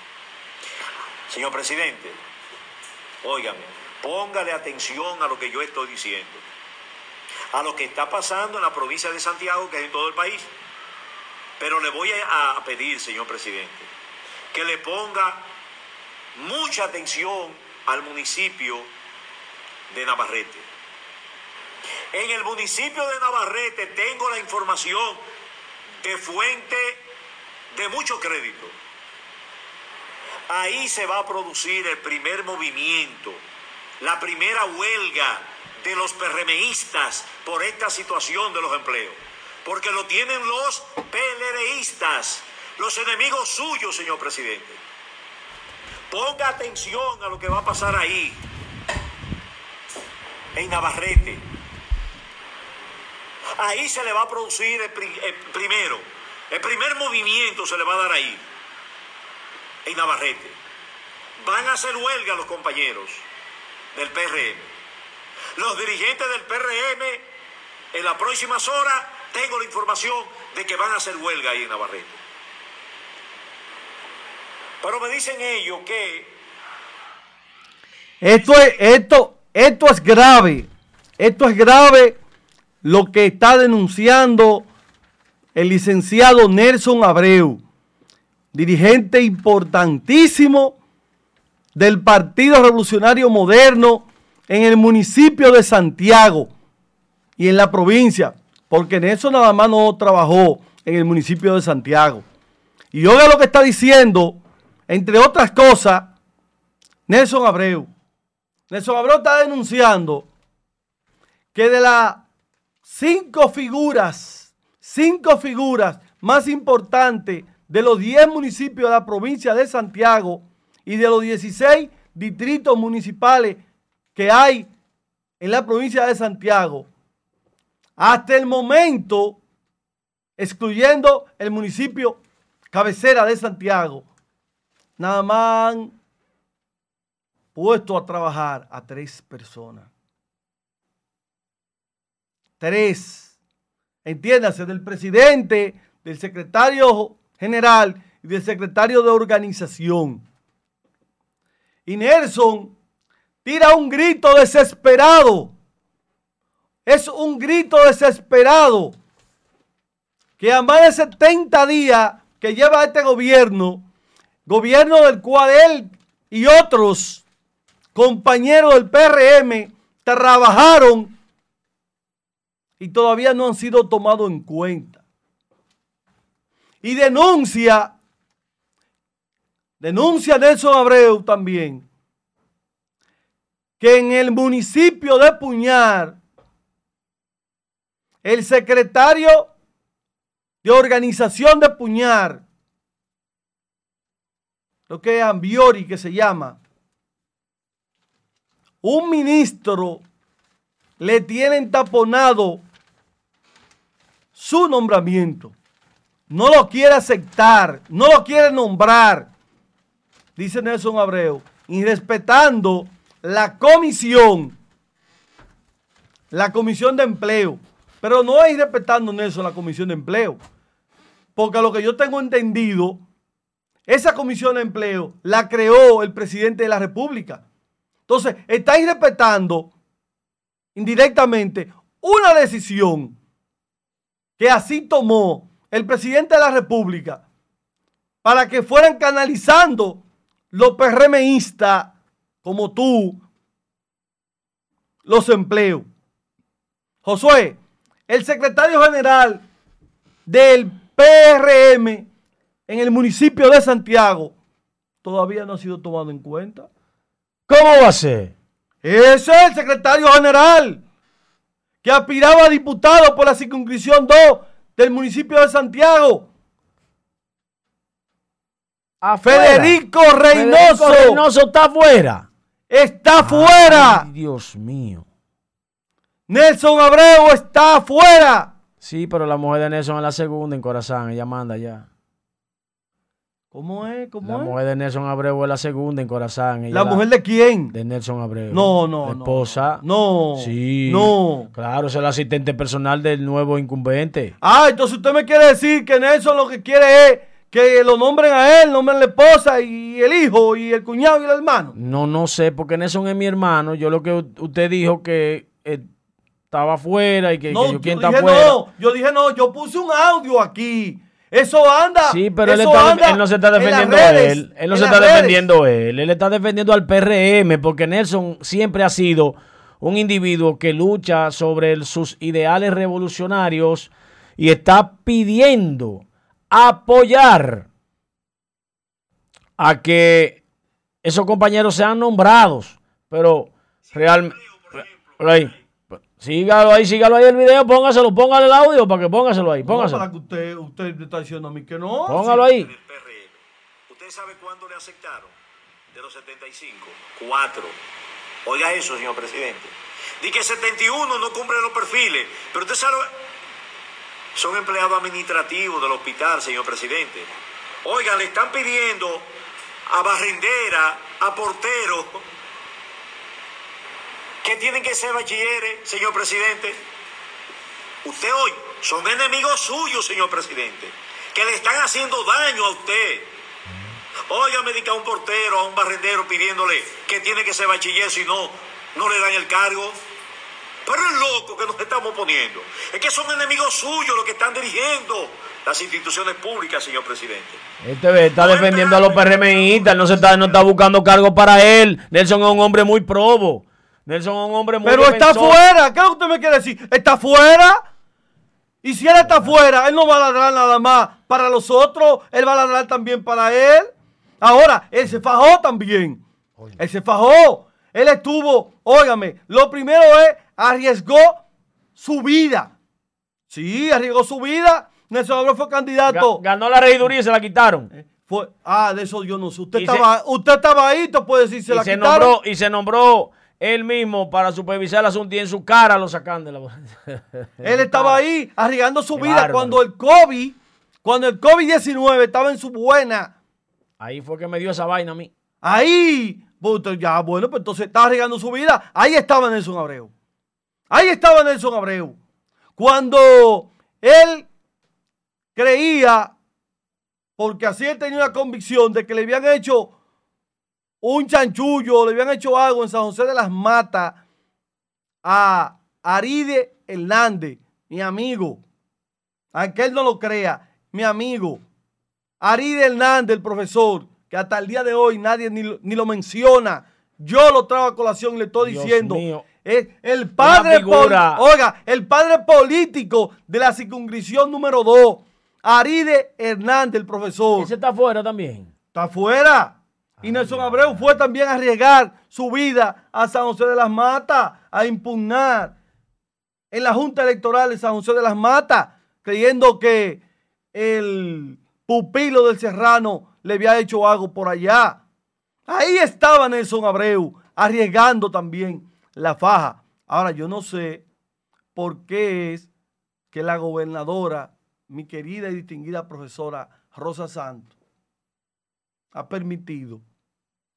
S4: Señor presidente, óigame, póngale atención a lo que yo estoy diciendo. A lo que está pasando en la provincia de Santiago, que es en todo el país. Pero le voy a, pedir, señor presidente, que le ponga mucha atención al municipio de Navarrete. En el municipio de Navarrete tengo la información de fuente de mucho crédito. Ahí se va a producir el primer movimiento, la primera huelga de los PRMistas por esta situación de los empleos. Porque lo tienen los PLRistas, los enemigos suyos, señor presidente. Ponga atención a lo que va a pasar ahí, en Navarrete. Ahí se le va a producir el, el primero, el primer movimiento se le va a dar ahí, en Navarrete. Van a hacer huelga los compañeros del PRM. Los dirigentes del PRM, en las próximas horas, tengo la información de que van a hacer huelga ahí en Navarrete. Pero me dicen ellos que
S3: Esto es, esto, esto es grave. Esto es grave lo que está denunciando el licenciado Nelson Abreu, dirigente importantísimo del Partido Revolucionario Moderno en el municipio de Santiago y en la provincia, porque Nelson nada más no trabajó en el municipio de Santiago. Y oiga lo que está diciendo, entre otras cosas, Nelson Abreu. Nelson Abreu está denunciando que de las cinco figuras, cinco figuras más importantes de los 10 municipios de la provincia de Santiago y de los 16 distritos municipales que hay en la provincia de Santiago, hasta el momento, excluyendo el municipio cabecera de Santiago, nada más han puesto a trabajar a tres personas. Tres. Entiéndase, del presidente, del secretario general y del secretario de organización. Y Nelson tira un grito desesperado. Es un grito desesperado que a más de 70 días que lleva este gobierno, gobierno del cual él y otros compañeros del PRM trabajaron y todavía no han sido tomados en cuenta. Y denuncia, denuncia Nelson Abreu también, que en el municipio de Puñar, el secretario de organización de Puñar, lo que es Ambiori que se llama, un ministro le tienen taponado su nombramiento. No lo quiere aceptar, no lo quiere nombrar, dice Nelson Abreu, y respetando la comisión, la comisión de empleo. Pero no es respetando Nelson la comisión de empleo. Porque a lo que yo tengo entendido, esa comisión de empleo la creó el presidente de la República. Entonces, estáis respetando indirectamente una decisión que así tomó el presidente de la República para que fueran canalizando los PRMistas como tú los empleos. Josué, el secretario general del PRM en el municipio de Santiago todavía no ha sido tomado en cuenta.
S1: ¿Cómo va a ser?
S3: Ese es el secretario general que aspiraba a diputado por la circunscripción 2 del municipio de Santiago. Federico Reynoso.
S1: Federico Reynoso está afuera.
S3: Está afuera.
S1: Ay, Dios mío.
S3: Nelson Abreu está afuera.
S1: Sí, pero la mujer de Nelson es la segunda en Corazán. Ella manda ya.
S3: ¿Cómo es? ¿Cómo
S1: La
S3: es?
S1: mujer de Nelson Abreu es la segunda en Corazán. Ella
S3: ¿La mujer de quién?
S1: de Nelson Abreu.
S3: No, no,
S1: La
S3: no.
S1: esposa.
S3: No.
S1: Sí.
S3: No.
S1: Claro, es el asistente personal del nuevo incumbente.
S3: Ah, entonces usted me quiere decir que Nelson lo que quiere es que lo nombren a él, nombren la esposa y el hijo y el cuñado y el hermano.
S1: No, no sé, porque Nelson es mi hermano. Yo lo que usted dijo que eh, estaba afuera y que,
S3: No,
S1: que
S3: yo
S1: yo quién
S3: dije
S1: está afuera.
S3: no, yo dije no, yo puse un audio aquí. Eso anda.
S1: Sí, pero él, está-
S3: anda
S1: él no se está defendiendo
S3: redes,
S1: él. Él no se está
S3: redes.
S1: defendiendo él. Él está defendiendo al PRM porque Nelson siempre ha sido un individuo que lucha sobre el- sus ideales revolucionarios y está pidiendo apoyar a que esos compañeros sean nombrados. Pero realmente... Sígalo ahí, sígalo ahí el video, póngaselo, póngale el audio para que póngaselo ahí,
S3: No,
S1: póngaselo.
S3: para que usted, usted está diciendo a mí que no.
S1: Póngalo
S3: Sí.
S1: ahí.
S4: ¿Usted sabe cuándo le aceptaron? De los 75. Cuatro. Oiga eso, señor presidente. Di que 71 no cumplen los perfiles. Pero usted sabe. Son empleados administrativos del hospital, señor presidente. Oiga, le están pidiendo a barrendera, a porteros, que tienen que ser bachilleres, señor presidente. Usted hoy son enemigos suyos, señor presidente, que le están haciendo daño a usted. Oiga, medica a un portero, a un barrendero pidiéndole que tiene que ser bachiller, si no, no le dan el cargo. Pero es loco que nos estamos poniendo. Es que son enemigos suyos los que están dirigiendo las instituciones públicas, señor presidente.
S1: Este ve, está defendiendo a los PRMistas, él no se está, no está buscando cargo para él. Nelson es un hombre muy probo. Nelson es un hombre muy
S3: Pero está fuera. ¿Qué es lo que usted me quiere decir? ¿Está fuera? Y si él está fuera, él no va a ladrar nada más para los otros, él va a ladrar también para él. Ahora, él se fajó también. Él se fajó. Él estuvo, óigame, lo primero es, arriesgó su vida. Sí, arriesgó su vida. Nelson Abreu fue
S1: Ga-
S3: candidato.
S1: Ganó la regiduría y se la quitaron.
S3: Fue, ah, de eso yo no sé. Usted,
S1: Y se-
S3: estaba, usted estaba ahí, te puede decir, se
S1: y,
S3: la
S1: se
S3: quitaron.
S1: nombró, y se nombró él mismo para supervisar el asunto y en su cara lo sacan de la (laughs)
S3: Él estaba ahí arriesgando su
S1: Qué
S3: vida
S1: bárbaro.
S3: cuando el COVID, cuando el COVID-19 estaba en su buena.
S1: Ahí fue que me dio esa vaina a mí.
S3: Ahí, pues ya, bueno, pues entonces estaba arriesgando su vida. Ahí estaba Nelson Abreu. Ahí estaba Nelson Abreu. Cuando él creía, porque así él tenía una convicción de que le habían hecho un chanchullo, le habían hecho algo en San José de las Matas a Aride Hernández, mi amigo. Aunque él no lo crea, mi amigo. Aride Hernández, el profesor, que hasta el día de hoy nadie ni, lo- ni lo menciona. Yo lo traigo a colación y le estoy
S1: Dios
S3: diciendo.
S1: mío.
S3: Es el padre, oiga, el padre político de la circunscripción número 2, Aride Hernández, el profesor.
S1: Ese está afuera también.
S3: Está afuera. Y Nelson Abreu fue también a arriesgar su vida a San José de las Matas, a impugnar en la Junta Electoral de San José de las Matas, creyendo que el pupilo del Serrano le había hecho algo por allá. Ahí estaba Nelson Abreu, arriesgando también la faja. Ahora, yo no sé por qué es que la gobernadora, mi querida y distinguida profesora Rosa Santos, ha permitido,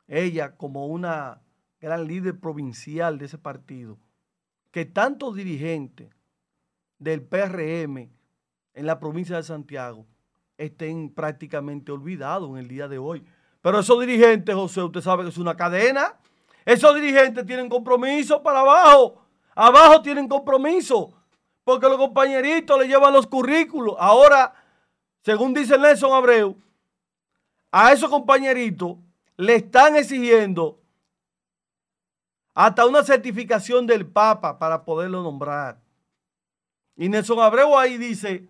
S3: ella como una gran líder provincial de ese partido, que tantos dirigentes del PRM en la provincia de Santiago estén prácticamente olvidados en el día de hoy. Pero esos dirigentes, José, usted sabe que es una cadena. Esos dirigentes tienen compromiso para abajo. Abajo tienen compromiso. Porque los compañeritos le llevan los currículos. Ahora, según dice Nelson Abreu, a esos compañeritos le están exigiendo hasta una certificación del Papa para poderlo nombrar. Y Nelson Abreu ahí dice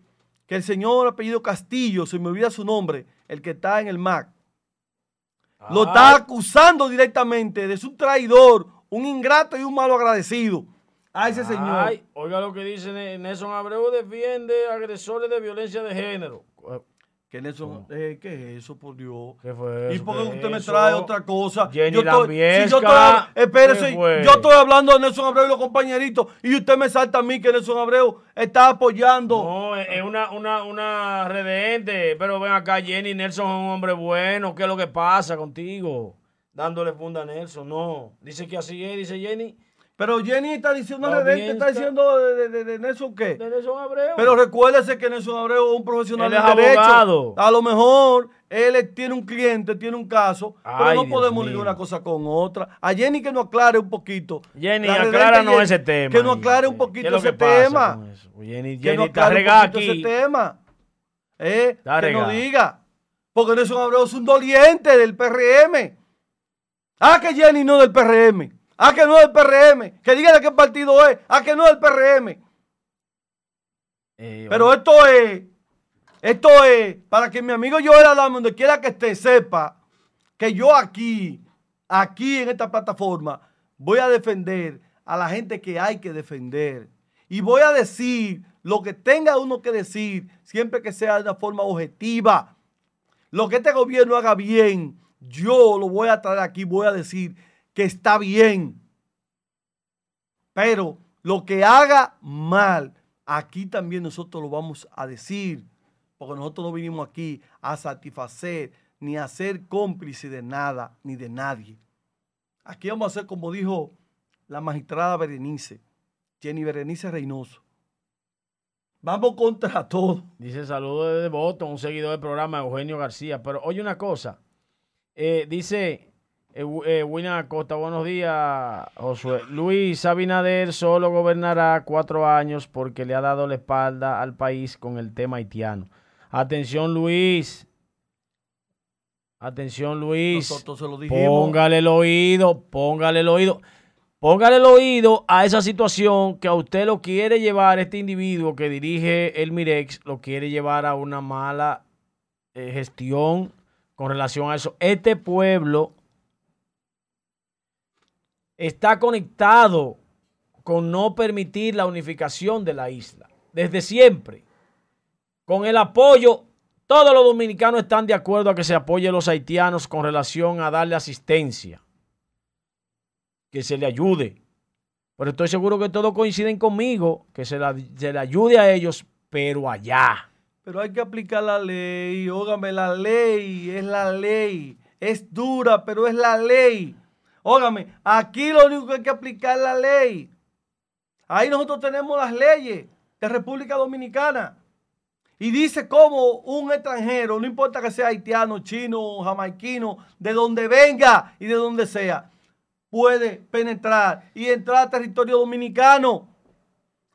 S3: que el señor apellido Castillo, se me olvida su nombre, el que está en el MAC, lo está acusando directamente de su traidor, un ingrato y un malo agradecido a ese señor. Ay,
S1: oiga lo que dice Nelson Abreu, defiende agresores de violencia de género.
S3: ¿Qué, Nelson, eh, ¿Qué es eso, por Dios?
S1: ¿Qué fue
S3: ¿Y por qué usted me trae otra cosa?
S1: Jenny yo estoy,
S3: si yo estoy, espérese, yo estoy hablando de Nelson Abreu y los compañeritos y usted me salta a mí que Nelson Abreu está apoyando.
S1: No, es una, una, una redente, pero ven acá, Jenny, Nelson es un hombre bueno, ¿qué es lo que pasa contigo? Dándole funda a Nelson, no. Dice que así es, dice Jenny.
S3: Pero Jenny está diciendo, redente, está diciendo de, de, de, Nelson qué.
S1: De Nelson Abreu.
S3: Pero recuérdese que Nelson Abreu es un profesional de derecho. A lo mejor él tiene un cliente, tiene un caso, pero no podemos ligar una cosa con otra. A Jenny que nos aclare un poquito.
S1: Jenny, acláranos ese tema.
S3: Que nos aclare un poquito ese tema.
S1: Jenny, Jenny está regada aquí.
S3: Ese tema. Eh, que nos diga. Porque Nelson Abreu es un doliente del PRM. Ah, que Jenny no del PRM. Ah, que no es el PRM. Que diga de qué partido es. Ah, que no es el PRM. Eh, Pero esto es, esto es para que mi amigo Joel Adame, donde quiera que esté, sepa que yo aquí, aquí en esta plataforma, voy a defender a la gente que hay que defender. Y voy a decir lo que tenga uno que decir, siempre que sea de una forma objetiva. Lo que este gobierno haga bien, yo lo voy a traer aquí, voy a decir que está bien. Pero lo que haga mal, aquí también nosotros lo vamos a decir. Porque nosotros no vinimos aquí a satisfacer ni a ser cómplice de nada ni de nadie. Aquí vamos a hacer como dijo la magistrada Berenice, Jenny Berenice Reynoso. Vamos contra todo.
S1: Dice saludo de voto, un seguidor del programa, Eugenio García. Pero oye una cosa, eh, dice eh, eh Acosta, buenos días, Josué. Luis Abinader solo gobernará cuatro años porque le ha dado la espalda al país con el tema haitiano. Atención, Luis. Atención, Luis.
S3: Nosotros se lo
S1: Póngale el oído, póngale el oído. Póngale el oído a esa situación que a usted lo quiere llevar, este individuo que dirige el Mirex, lo quiere llevar a una mala eh, gestión con relación a eso. Este pueblo está conectado con no permitir la unificación de la isla. Desde siempre. Con el apoyo, todos los dominicanos están de acuerdo a que se apoye a los haitianos con relación a darle asistencia. Que se le ayude. Pero estoy seguro que todos coinciden conmigo, que se, se le ayude a ellos, pero allá.
S3: Pero hay que aplicar la ley, ógame, la ley, es la ley. Es dura, pero es la ley. Óigame, aquí lo único que hay que aplicar es la ley. Ahí nosotros tenemos las leyes de República Dominicana. Y dice cómo un extranjero, no importa que sea haitiano, chino, jamaiquino, de donde venga y de donde sea, puede penetrar y entrar a territorio dominicano.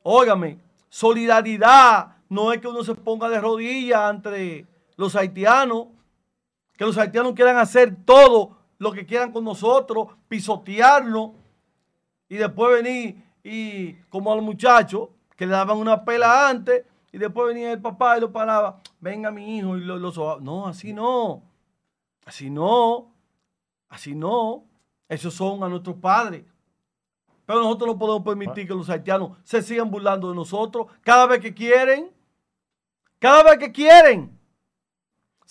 S3: Óigame, solidaridad no es que uno se ponga de rodillas entre los haitianos, que los haitianos quieran hacer todo lo que quieran con nosotros, pisotearnos y después venir y como al muchacho que le daban una pela antes y después venía el papá y lo paraba, venga mi hijo y lo, lo No, así no, así no. Así no. Esos son a nuestros padres. Pero nosotros no podemos permitir que los haitianos se sigan burlando de nosotros cada vez que quieren. Cada vez que quieren.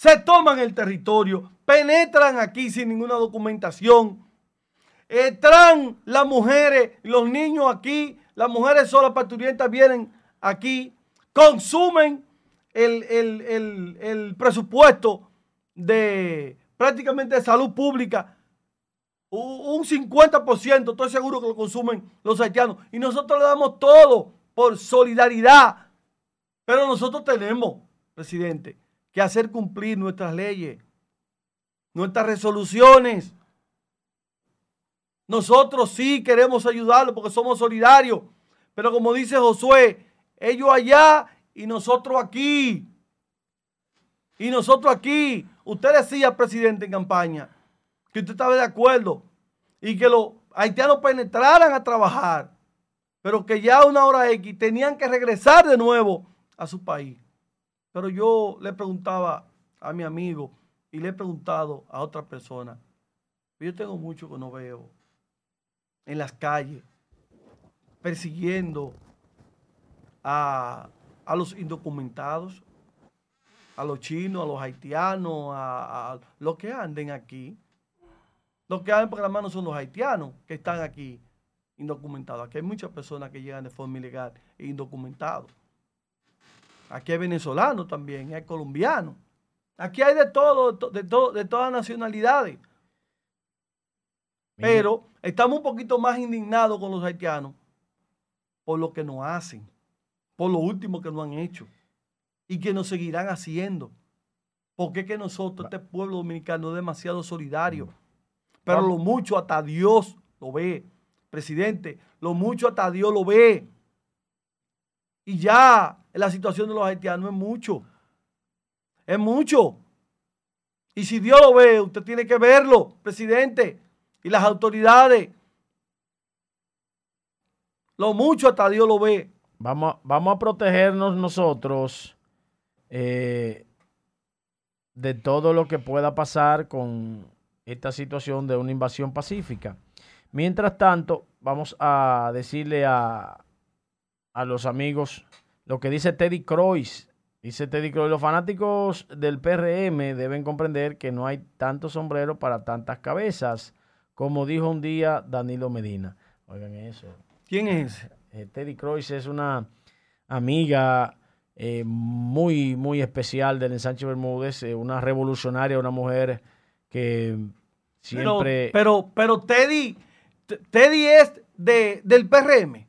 S3: Se toman el territorio, penetran aquí sin ninguna documentación. Eh, las mujeres los niños aquí. Las mujeres solas parturientas vienen aquí. Consumen el, el, el presupuesto de prácticamente de salud pública un 50%, estoy seguro que lo consumen los haitianos. Y nosotros le damos todo por solidaridad. Pero nosotros tenemos, presidente, que hacer cumplir nuestras leyes, nuestras resoluciones. Nosotros sí queremos ayudarlos porque somos solidarios. Pero como dice Josué, ellos allá y nosotros aquí. Y nosotros aquí. Usted decía, presidente, en campaña, que usted estaba de acuerdo y que los haitianos penetraran a trabajar, pero que ya a una hora X tenían que regresar de nuevo a su país. Pero yo le preguntaba a mi amigo y le he preguntado a otra persona, yo tengo mucho que no veo en las calles persiguiendo a, los indocumentados, a los chinos, a los haitianos, a, a los que anden aquí. Los que han programado son los haitianos que están aquí indocumentados. Aquí hay muchas personas que llegan de forma ilegal e indocumentados. Aquí hay venezolanos también, hay colombianos. Aquí hay de todo, de, todo, de todas nacionalidades. Pero estamos un poquito más indignados con los haitianos por lo que nos hacen, por lo último que nos han hecho y que nos seguirán haciendo. Porque es que nosotros, este pueblo dominicano, es demasiado solidario. Pero lo mucho hasta Dios lo ve. Presidente, lo mucho hasta Dios lo ve. Y ya la situación de los haitianos es mucho. Es mucho. Y si Dios lo ve, usted tiene que verlo, presidente, y las autoridades. Lo mucho hasta Dios lo ve.
S1: Vamos, vamos a protegernos nosotros eh, de todo lo que pueda pasar con esta situación de una invasión pacífica. Mientras tanto, vamos a decirle a, a los amigos lo que dice Teddy Croix. Dice Teddy Croix, los fanáticos del PRM deben comprender que no hay tanto sombrero para tantas cabezas, como dijo un día Danilo Medina. Oigan eso.
S3: ¿Quién es?
S1: Eh, Teddy Croix es una amiga eh, muy, muy especial del ensanche Bermúdez, eh, una revolucionaria, una mujer que siempre...
S3: Pero, pero, Teddy, Teddy es de, del PRM.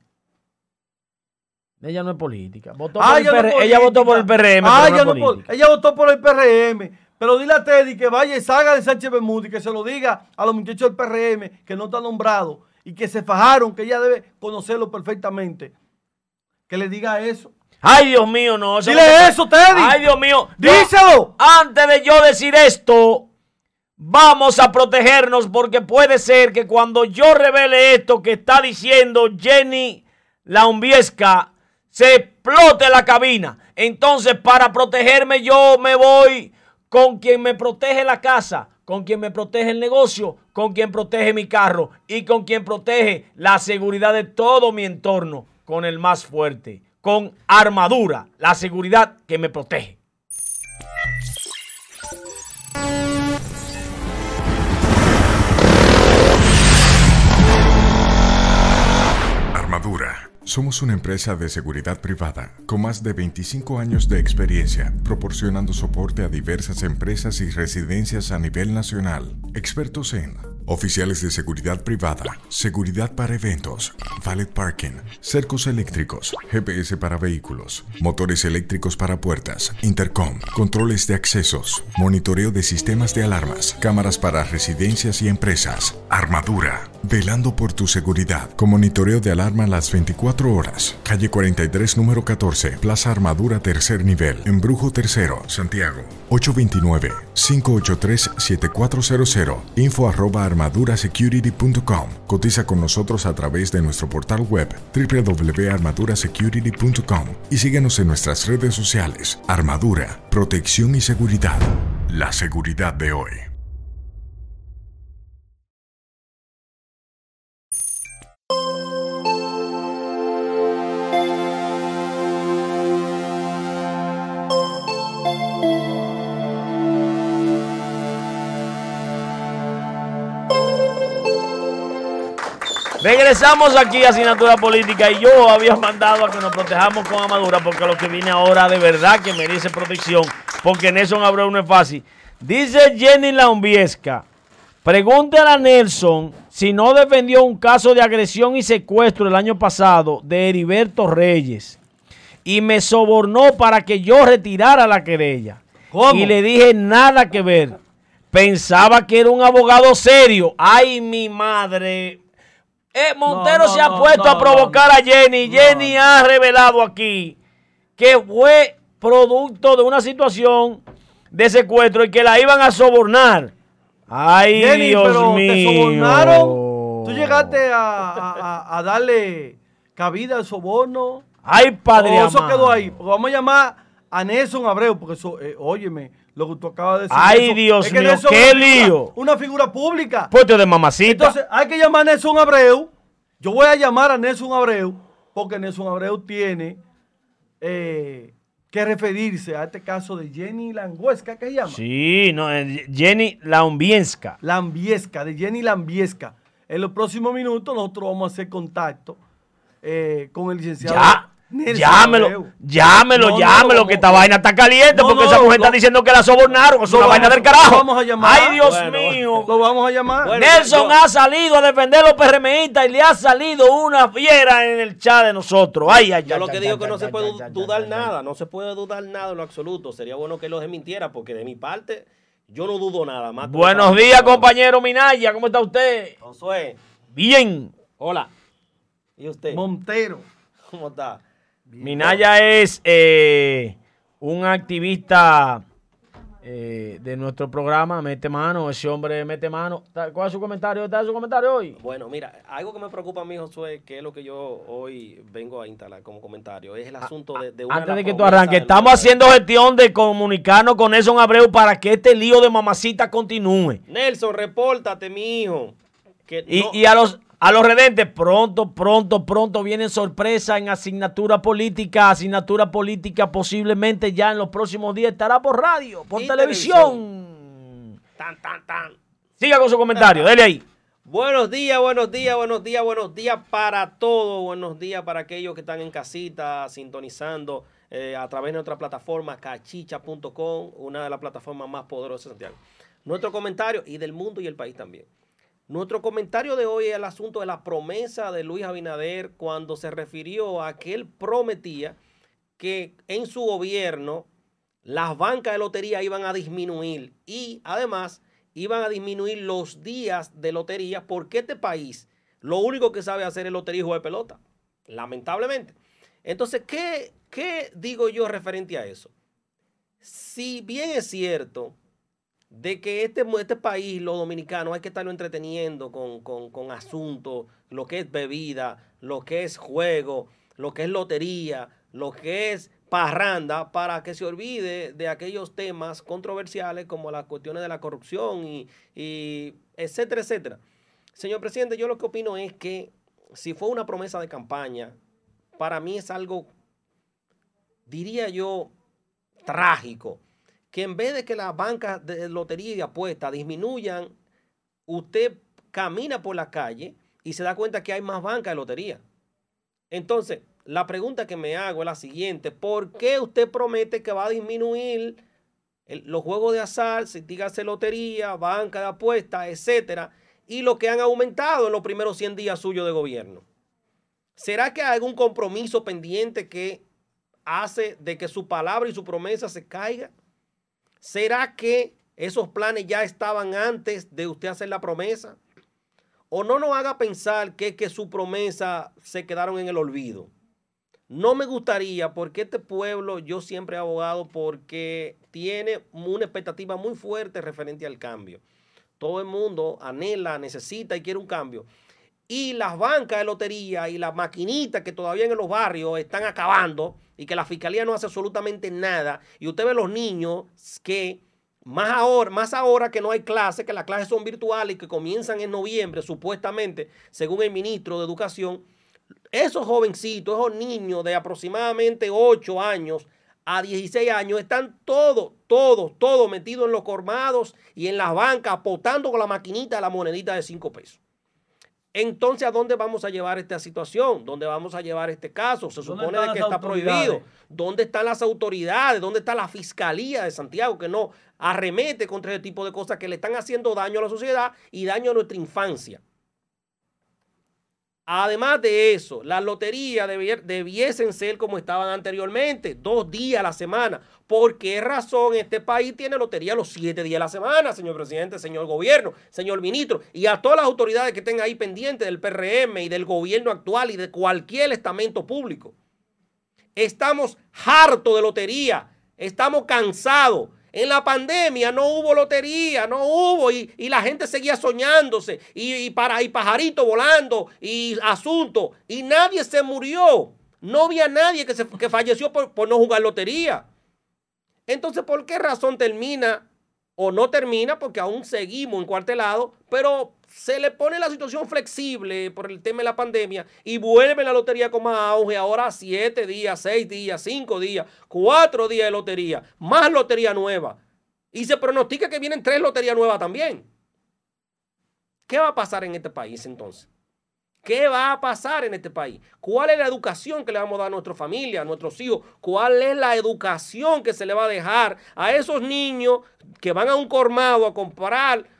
S1: Ella no es política. Ah, ella, votó por el PRM.
S3: Ah, ella, ella, votó por el PRM. Pero dile a Teddy que vaya y salga de Sánchez Bermúdez y que se lo diga a los muchachos del PRM que no está nombrado y que se fajaron, que ella debe conocerlo perfectamente. Que le diga eso.
S1: Ay, Dios mío, no.
S3: Dile eso, Teddy.
S1: Ay, Dios mío.
S3: Díselo.
S1: antes de yo decir esto, Vamos a protegernos porque puede ser que cuando yo revele esto que está diciendo Jenny Laumbiesca, se explote la cabina. Entonces, para protegerme, yo me voy con quien me protege la casa, con quien me protege el negocio, con quien protege mi carro y con quien protege la seguridad de todo mi entorno, con el más fuerte, con armadura, la seguridad que me protege.
S5: Somos una empresa de seguridad privada con más de 25 años de experiencia, proporcionando soporte a diversas empresas y residencias a nivel nacional. Expertos en oficiales de seguridad privada, seguridad para eventos, valet parking, cercos eléctricos, GPS para vehículos, motores eléctricos para puertas, intercom, controles de accesos, monitoreo de sistemas de alarmas, cámaras para residencias y empresas, armadura, velando por tu seguridad, con monitoreo de alarma las 24 horas. Calle 43, número 14, Plaza Armadura, tercer nivel, Embrujo Tercero, Santiago. 829-583-7400. Info arroba armadurasecurity.com. Cotiza con nosotros a través de nuestro portal web www.armadurasecurity.com y síguenos en nuestras redes sociales. Armadura, protección y seguridad. La seguridad de hoy.
S1: Regresamos aquí a Asignatura Política y yo había mandado a que nos protejamos con Amadura porque lo que viene ahora de verdad que merece protección porque Nelson Abreu no es fácil. Dice Jenny Laumbiesca, pregúntale a Nelson si no defendió un caso de agresión y secuestro el año pasado de Heriberto Reyes y me sobornó para que yo retirara la querella.
S3: ¿Cómo?
S1: Y le dije nada que ver. Pensaba que era un abogado serio. Ay, mi madre. Eh, Montero
S3: No, no,
S1: se ha
S3: no,
S1: puesto a provocar a Jenny. Jenny ha revelado aquí que fue producto de una situación de secuestro y que la iban a sobornar. Ay,
S3: Jenny,
S1: Dios
S3: pero
S1: mío.
S3: te sobornaron. Tú llegaste a, a- a- a darle cabida al soborno.
S1: Ay, padre.
S3: O eso quedó ahí. Vamos a llamar a Nelson Abreu, porque eso, eh, óyeme, lo que tú acabas de decir.
S1: Ay, Dios
S3: es que
S1: mío, qué
S3: figura-
S1: lío.
S3: Una figura pública.
S1: Puesto de mamacita.
S3: Entonces, hay que llamar a Nelson Abreu. Yo voy a llamar a Nelson Abreu, porque Nelson Abreu tiene eh, que referirse a este caso de Jenny Languesca, ¿qué se llama?
S1: sí, no, eh, Jenny Laumbienska.
S3: Lambiesca, de Jenny Lambiesca. En los próximos minutos nosotros vamos a hacer contacto eh, con el licenciado.
S1: Ya,
S3: Nelson
S1: llámelo,
S3: Abreu.
S1: llámelo,
S3: No,
S1: llámelo,
S3: no,
S1: que esta vaina está caliente
S3: No,
S1: porque
S3: no,
S1: esa mujer
S3: no.
S1: está diciendo que la sobornaron. Es una vaina del carajo.
S3: lo vamos a llamar.
S1: Ay, Dios
S6: Bueno,
S1: mío.
S3: Lo vamos a llamar.
S6: Bueno,
S1: Nelson
S6: yo-
S1: ha salido a defender a los PRMistas y le ha salido una fiera en el chat de nosotros. Ay, ay,
S6: Yo lo que digo
S1: ay,
S6: que no se puede dudar nada, no se puede dudar nada en lo absoluto. Sería bueno que lo desmintiera porque de mi parte yo no dudo nada más.
S1: Buenos días, compañero Minaya. ¿Cómo está usted?
S6: Josué,
S1: Bien.
S6: hola. ¿Y usted?
S3: Montero.
S6: ¿Cómo está?
S1: Minaya es eh, un activista eh, de nuestro programa, Mete Mano. Ese hombre mete mano. ¿Cuál es su comentario? ¿Está su comentario hoy?
S6: Bueno, mira, algo que me preocupa a mí, Josué, que es lo que yo hoy vengo a instalar como comentario, es el asunto de, de una
S1: Ah, Antes de que tú arranques, estamos haciendo gestión de comunicarnos con Nelson Abreu para que este lío de mamacita continúe.
S6: Nelson, repórtate, mi hijo. Que
S1: Y,
S6: no-
S1: y a los a los redentes, pronto, pronto, pronto vienen sorpresas en asignatura política. Asignatura política posiblemente ya en los próximos días estará por radio, por
S6: Y
S1: televisión.
S6: Tan, tan, tan.
S1: Siga con su comentario, (laughs) dele ahí.
S6: Buenos días, buenos días, buenos días, buenos días para todos. Buenos días para aquellos que están en casita sintonizando eh, a través de nuestra plataforma cachicha.com, una de las plataformas más poderosas de Santiago. Nuestro comentario y del mundo y el país también. Nuestro comentario de hoy es el asunto de la promesa de Luis Abinader cuando se refirió a que él prometía que en su gobierno las bancas de lotería iban a disminuir y además iban a disminuir los días de lotería porque este país lo único que sabe hacer es lotería y juego de pelota, lamentablemente. Entonces, ¿qué, qué digo yo referente a eso? Si bien es cierto de que este, este país, los dominicanos, hay que estarlo entreteniendo con, con, con asuntos, lo que es bebida, lo que es juego, lo que es lotería, lo que es parranda, para que se olvide de aquellos temas controversiales como las cuestiones de la corrupción y, y etcétera, etcétera. Señor presidente, yo lo que opino es que si fue una promesa de campaña, para mí es algo, diría yo, trágico que en vez de que las bancas de lotería y apuestas disminuyan, usted camina por la calle y se da cuenta que hay más bancas de lotería. Entonces, la pregunta que me hago es la siguiente, ¿por qué usted promete que va a disminuir los juegos de azar, dígase lotería, banca de apuestas, etcétera, y lo que han aumentado en los primeros 100 días suyos de gobierno? ¿Será que hay algún compromiso pendiente que hace de que su palabra y su promesa se caiga? ¿Será que esos planes ya estaban antes de usted hacer la promesa? ¿O no nos haga pensar que, que su promesa se quedaron en el olvido? No me gustaría, porque este pueblo yo siempre he abogado porque tiene una expectativa muy fuerte referente al cambio. Todo el mundo anhela, necesita y quiere un cambio. Y las bancas de lotería y las maquinitas que todavía en los barrios están acabando y que la fiscalía no hace absolutamente nada. Y usted ve los niños que más ahora, más ahora que no hay clases, que las clases son virtuales y que comienzan en noviembre, supuestamente, según el ministro de Educación, esos jovencitos, esos niños de aproximadamente 8 años a 16 años, están todos, todos, todos metidos en los colmados y en las bancas, apostando con la maquinita de la monedita de 5 pesos. Entonces, ¿a dónde vamos a llevar esta situación? ¿Dónde vamos a llevar este caso? Se
S3: ¿Dónde
S6: supone de que está prohibido. ¿Dónde están las autoridades? ¿Dónde está la fiscalía de Santiago que no arremete contra ese tipo de cosas que le están haciendo daño a la sociedad y daño a nuestra infancia? Además de eso, las loterías debiesen ser como estaban anteriormente, dos días a la semana. ¿Por qué razón este país tiene lotería los siete días a la semana, señor presidente, señor gobierno, señor ministro? Y a todas las autoridades que estén ahí pendientes del PRM y del gobierno actual y de cualquier estamento público. Estamos hartos de lotería, estamos cansados. En la pandemia no hubo lotería, no hubo, y, y la gente seguía soñándose, y, y para, y pajarito volando, y asunto, y nadie se murió. No había nadie que, se, que falleció por, por no jugar lotería. Entonces, ¿por qué razón termina o no termina? Porque aún seguimos encuartelados, pero se le pone la situación flexible por el tema de la pandemia y vuelve la lotería con más auge. Ahora siete días, seis días, cinco días, cuatro días de lotería, más lotería nueva. Y se pronostica que vienen tres loterías nuevas también. ¿Qué va a pasar en este país entonces? ¿Qué va a pasar en este país? ¿Cuál es la educación que le vamos a dar a nuestra familia, a nuestros hijos? ¿Cuál es la educación que se le va a dejar a esos niños que van a un colmado a comprar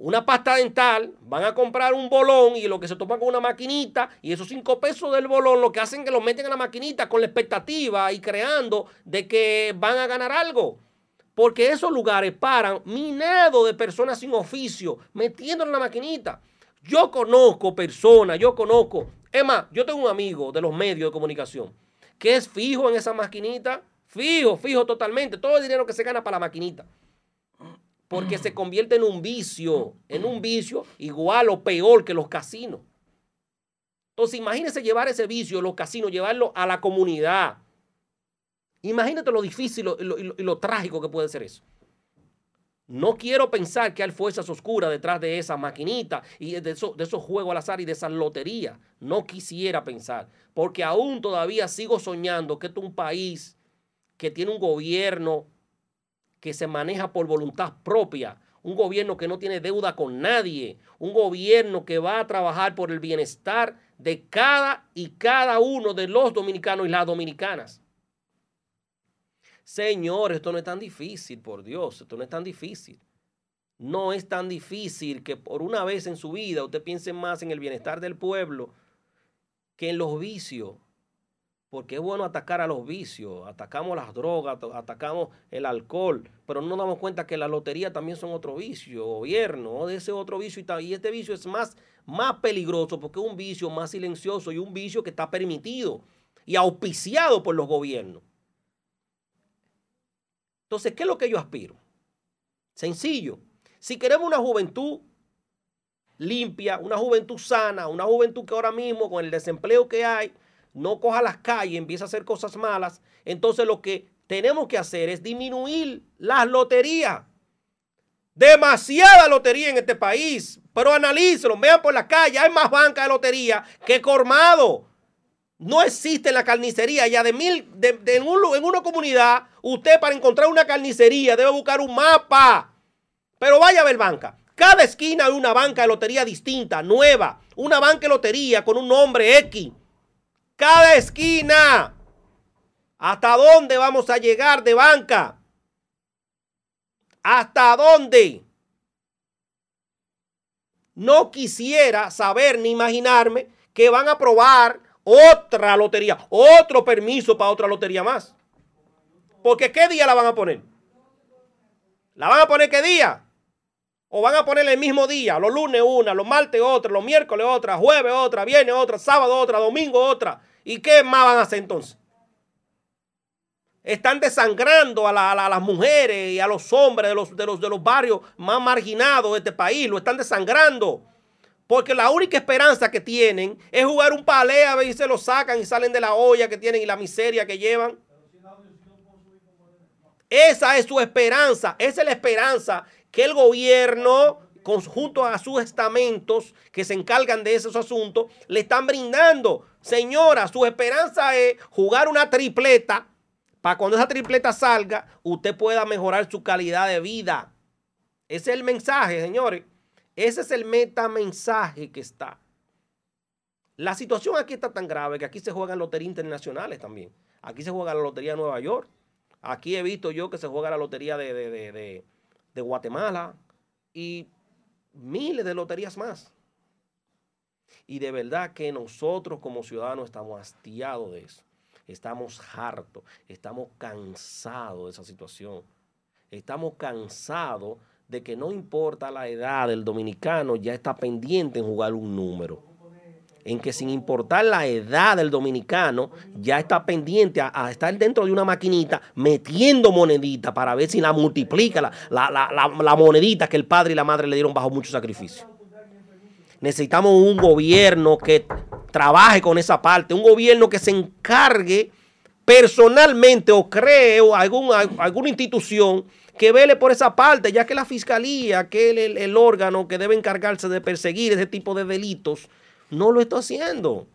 S6: una pasta dental, van a comprar un bolón y lo que se toma con una maquinita y esos cinco pesos del bolón lo que hacen es que lo meten en la maquinita con la expectativa y creando de que van a ganar algo? Porque esos lugares paran minados de personas sin oficio, metiendo en la maquinita. Yo conozco personas, yo conozco. Es más, yo tengo un amigo de los medios de comunicación que es fijo en esa maquinita, fijo, fijo totalmente. Todo el dinero que se gana para la maquinita. Porque se convierte en un vicio, en un vicio igual o peor que los casinos. Entonces, imagínense llevar ese vicio, los casinos, llevarlo a la comunidad. Imagínate lo difícil y lo, y lo- y lo- y lo trágico que puede ser eso. No quiero pensar que hay fuerzas oscuras detrás de esa maquinita y de, eso- de esos juegos al azar y de esas loterías. No quisiera pensar, porque aún todavía sigo soñando que esto es un país que tiene un gobierno que se maneja por voluntad propia, un gobierno que no tiene deuda con nadie, un gobierno que va a trabajar por el bienestar de cada y cada uno de los dominicanos y las dominicanas. Señor, esto no es tan difícil, por Dios, esto no es tan difícil. No es tan difícil que por una vez en su vida usted piense más en el bienestar del pueblo que en los vicios. Porque es bueno atacar a los vicios, atacamos las drogas, atacamos el alcohol, pero no nos damos cuenta que la lotería también son otro vicio, gobierno, de ese otro vicio y, y este vicio es más, más peligroso porque es un vicio más silencioso y un vicio que está permitido y auspiciado por los gobiernos. Entonces, ¿qué es lo que yo aspiro? Sencillo. Si queremos una juventud limpia, una juventud sana, una juventud que ahora mismo con el desempleo que hay, no coja las calles empieza a hacer cosas malas, entonces lo que tenemos que hacer es disminuir las loterías. Demasiada lotería en este país, pero analícenlo, vean por la calle, hay más banca de lotería que colmado. No existe la carnicería. Ya de mil, en, en una comunidad, usted para encontrar una carnicería debe buscar un mapa. Pero vaya a ver banca. Cada esquina hay una banca de lotería distinta, nueva. Una banca de lotería con un nombre X. Cada esquina. ¿Hasta dónde vamos a llegar de banca? ¿Hasta dónde? No quisiera saber ni imaginarme que van a aprobar otra lotería, otro permiso para otra lotería más. Porque ¿qué día la van a poner? ¿La van a poner qué día? ¿O van a poner el mismo día? Los lunes una, los martes otra, los miércoles otra, jueves otra, viernes otra, sábado otra, domingo otra. ¿Y qué más van a hacer entonces? Están desangrando a, la- a la- a las mujeres y a los hombres de los, de, los, de los barrios más marginados de este país. Lo están desangrando. Porque la única esperanza que tienen es jugar un palé a ver si se lo sacan y salen de la olla que tienen y la miseria que llevan. Esa es su esperanza. Esa es la esperanza que el gobierno, conjunto a sus estamentos que se encargan de esos asuntos, le están brindando. Señora, su esperanza es jugar una tripleta para cuando esa tripleta salga, usted pueda mejorar su calidad de vida. Ese es el mensaje, señores. Ese es el metamensaje que está. La situación aquí está tan grave que aquí se juegan loterías internacionales también. Aquí se juega la lotería de Nueva York. Aquí he visto yo que se juega la lotería de- de- de- de Guatemala y miles de loterías más. Y de verdad que nosotros como ciudadanos estamos hastiados de eso. Estamos hartos, estamos cansados de esa situación. Estamos cansados de que no importa la edad del dominicano, ya está pendiente en jugar un número. En que sin importar la edad del dominicano, ya está pendiente a, estar dentro de una maquinita metiendo monedita para ver si la multiplica, la, la- la- monedita que el padre y la madre le dieron bajo mucho sacrificio. Necesitamos un gobierno que trabaje con esa parte, un gobierno que se encargue personalmente o cree algún- alguna institución que vele por esa parte, ya que la fiscalía, que es el órgano que debe encargarse de perseguir ese tipo de delitos, no lo está haciendo.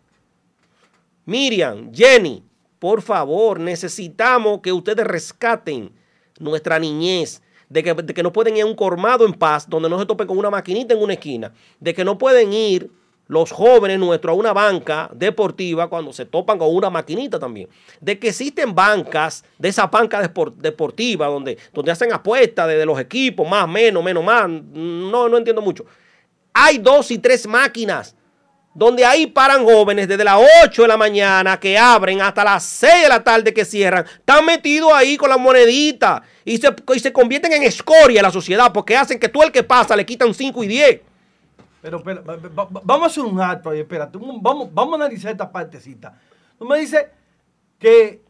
S6: Miriam, Jenny, por favor, necesitamos que ustedes rescaten nuestra niñez, de que, de que no pueden ir a un colmado en paz, donde no se topen con una maquinita en una esquina, de que no pueden ir los jóvenes nuestros a una banca deportiva cuando se topan con una maquinita también. De que existen bancas, de esas bancas deportivas donde, donde hacen apuestas de, de los equipos, más, menos, menos, más. No, no entiendo mucho. Hay dos y tres máquinas donde ahí paran jóvenes desde las 8 de la mañana que abren hasta las 6 de la tarde que cierran. Están metidos ahí con la monedita y se, y se convierten en escoria en la sociedad porque hacen que tú el que pasa le quitan 5 y 10.
S3: Pero, pero, va- va- va- vamos a hacer un alto ahí, espérate. Vamos, vamos a analizar esta partecita. Tú me dices que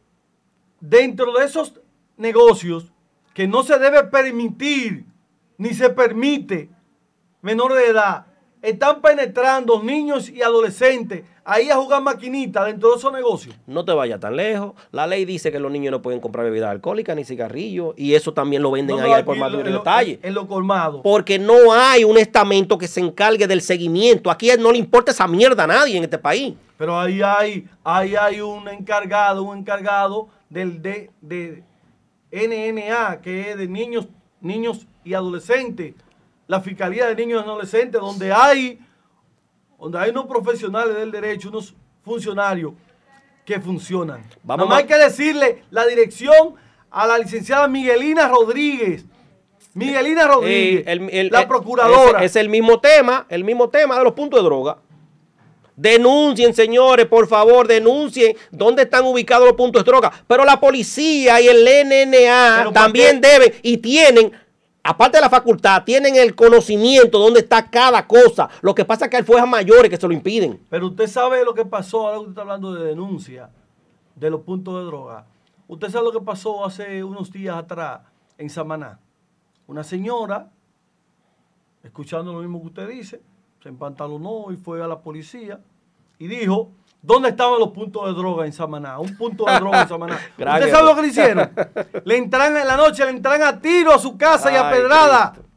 S3: dentro de esos negocios que no se debe permitir ni se permite menor de edad, están penetrando niños y adolescentes ahí a jugar maquinita dentro de esos negocios.
S6: No te vayas tan lejos. La ley dice que los niños no pueden comprar bebidas alcohólicas ni cigarrillos y eso también lo venden
S3: No,
S6: ahí al más
S3: en lo-
S6: de
S3: en lo-
S6: detalle.
S3: En lo colmado.
S6: Porque no hay un estamento que se encargue del seguimiento. Aquí no le importa esa mierda a nadie en este país.
S3: Pero ahí hay, ahí hay un encargado, un encargado del de, de NNA, que es de niños, niños y adolescentes. La Fiscalía de Niños y Adolescentes, donde hay, donde hay unos profesionales del derecho, unos funcionarios que funcionan.
S6: Vamos
S3: Nada más hay que decirle la dirección a la licenciada Miguelina Rodríguez. Miguelina Rodríguez,
S6: Eh, el- el-
S3: la procuradora.
S6: ese- Es el mismo tema, el mismo tema de los puntos de droga. Denuncien, señores, por favor, denuncien dónde están ubicados los puntos de droga. Pero la policía y el NNA
S3: Pero ¿por
S6: también deben y tienen, aparte de la facultad, tienen el conocimiento de dónde está cada cosa. Lo que pasa es que hay fuerzas mayores que se lo impiden.
S3: Pero usted sabe lo que pasó, ahora usted está hablando de denuncia de los puntos de droga. Usted sabe lo que pasó hace unos días atrás en Samaná. Una señora, escuchando lo mismo que usted dice, se empantalonó y fue a la policía y dijo, ¿dónde estaban los puntos de droga en Samaná? Un punto de droga en Samaná. (laughs) ¿Usted sabe lo que le hicieron? (laughs) Le entran en la noche, le entran a tiro a su casa y a pedrada.
S6: Cristo.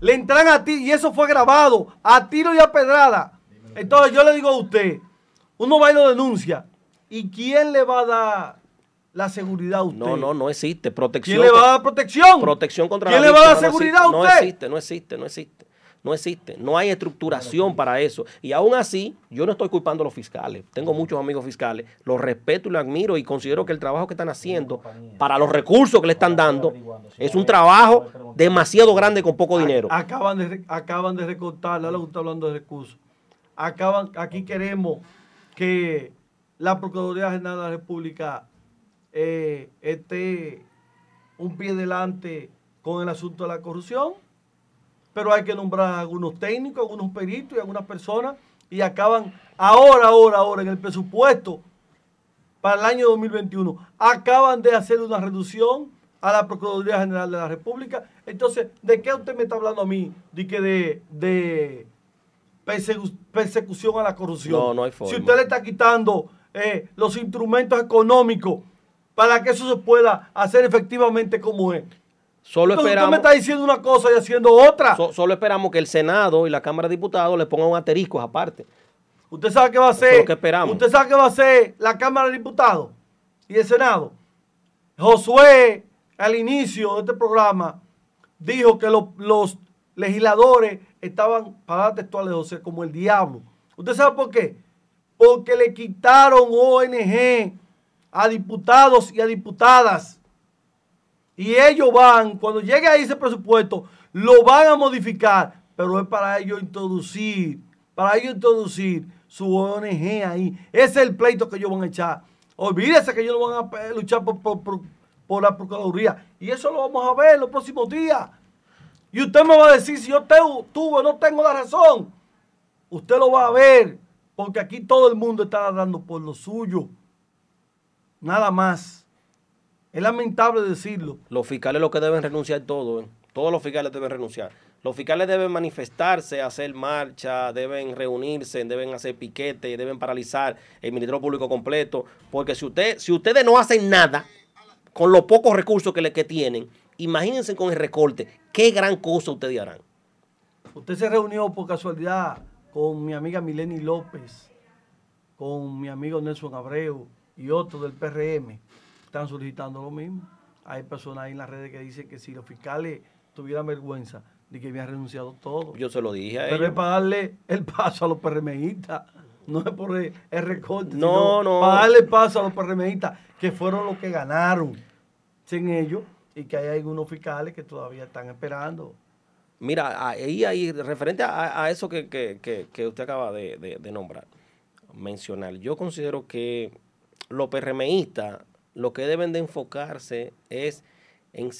S3: Le entran a ti y eso fue grabado a tiro y a pedrada. Entonces yo le digo a usted, uno va y lo denuncia. ¿Y quién le va a dar la seguridad a usted?
S6: No, no, no existe. Protección.
S3: ¿Quién le va a dar protección?
S6: Protección contra
S3: ¿Quién
S6: la
S3: le va a dar
S6: no
S3: seguridad a usted?
S6: No existe, no existe, no existe. No existe. No hay estructuración para eso. Y aún así, yo no estoy culpando a los fiscales. Tengo muchos amigos fiscales. Los respeto y los admiro y considero que el trabajo que están haciendo para los recursos que le están dando es un trabajo demasiado grande con poco dinero.
S3: Acaban de, acaban de recortar, ahora está hablando de recursos. Acaban, aquí queremos que la Procuraduría General de la República eh, esté un pie delante con el asunto de la corrupción, pero hay que nombrar a algunos técnicos, algunos peritos y algunas personas y acaban ahora, ahora, ahora en el presupuesto para el año 2021 acaban de hacer una reducción a la Procuraduría General de la República. Entonces, ¿de qué usted me está hablando a mí? De que de, de persecu- persecución a la corrupción.
S6: No, no hay forma.
S3: Si usted le está quitando eh, los instrumentos económicos para que eso se pueda hacer efectivamente como es.
S6: Solo
S3: Entonces, usted
S6: esperamos,
S3: me está diciendo una cosa y haciendo otra.
S6: so- solo esperamos que el Senado y la Cámara de Diputados le pongan un asterisco aparte.
S3: Usted sabe qué va a
S6: Eso es
S3: hacer.
S6: lo que esperamos.
S3: Usted sabe qué va a hacer la Cámara de Diputados y el Senado. Josué, al inicio de este programa, dijo que lo- los legisladores estaban, palabras textuales de José, como el diablo. ¿Usted sabe por qué? porque le quitaron ONG a diputados y a diputadas. Y ellos van, cuando llegue ahí ese presupuesto, lo van a modificar, pero es para ellos introducir, para ellos introducir su ONG ahí. Ese es el pleito que ellos van a echar. Olvídese que ellos no van a luchar por, por, la Procuraduría. Y eso lo vamos a ver los próximos días. Y usted me va a decir si yo tuve o no tengo la razón. Usted lo va a ver, porque aquí todo el mundo está dando por lo suyo. Nada más. Es lamentable decirlo.
S6: Los fiscales lo que deben renunciar todo. ¿eh? Todos los fiscales deben renunciar. Los fiscales deben manifestarse, hacer marcha, deben reunirse, deben hacer piquete, deben paralizar el Ministerio Público completo. Porque si, usted, si ustedes no hacen nada con los pocos recursos que, le, que tienen, imagínense con el recorte, qué gran cosa ustedes harán.
S3: Usted se reunió por casualidad con mi amiga Mileni López, con mi amigo Nelson Abreu y otros del PRM. Están solicitando lo mismo. Hay personas ahí en las redes que dicen que si los fiscales tuviera vergüenza de que había renunciado todo.
S6: Yo se lo dije a
S3: Pero es para darle el paso a los PRMistas. No es por el, recorte.
S6: No, no.
S3: Para darle paso a los PRMistas, que fueron los que ganaron sin ellos y que hay algunos fiscales que todavía están esperando.
S6: Mira, ahí, ahí referente a, eso que, usted acaba de, de, nombrar, mencionar, yo considero que los PRMistas lo que deben de enfocarse es en,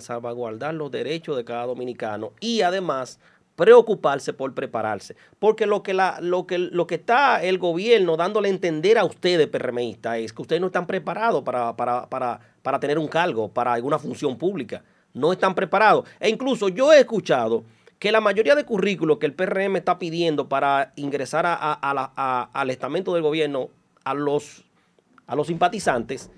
S6: salvaguardar los derechos de cada dominicano y además preocuparse por prepararse. Porque lo que, la, lo que, lo que está el gobierno dándole a entender a ustedes, PRMistas, es que ustedes no están preparados para, para, para, para tener un cargo, para alguna función pública. No están preparados. E incluso yo he escuchado que la mayoría de currículos que el PRM está pidiendo para ingresar a, al estamento del gobierno a los, a los simpatizantes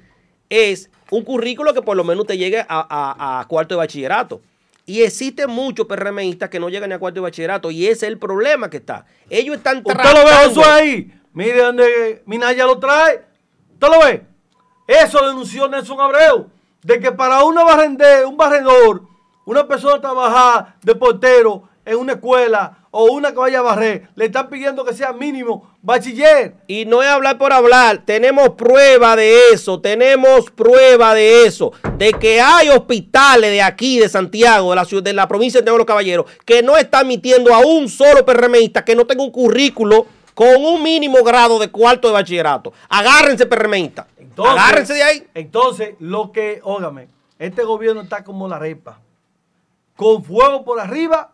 S6: es un currículo que por lo menos te llegue a, cuarto de bachillerato. Y existen muchos PRMistas que no llegan ni a cuarto de bachillerato y ese es el problema que está. Ellos están
S3: ¿Usted lo ve eso ahí? Mire donde Minaya lo trae. ¿Usted lo ve? Eso denunció Nelson Abreu. De que para una barrende, un barredor, una persona trabajar de portero en una escuela o una que vaya a barrer, le están pidiendo que sea mínimo bachiller.
S6: Y no es hablar por hablar, tenemos prueba de eso, tenemos prueba de eso, de que hay hospitales de aquí, de Santiago, de la, ciudad, de la provincia de los Caballeros, que no están admitiendo a un solo PRMista que no tenga un currículo con un mínimo grado de cuarto de bachillerato. Agárrense, PRMista. Agárrense de ahí.
S3: Entonces, lo que, ógame, este gobierno está como la repa, con fuego por arriba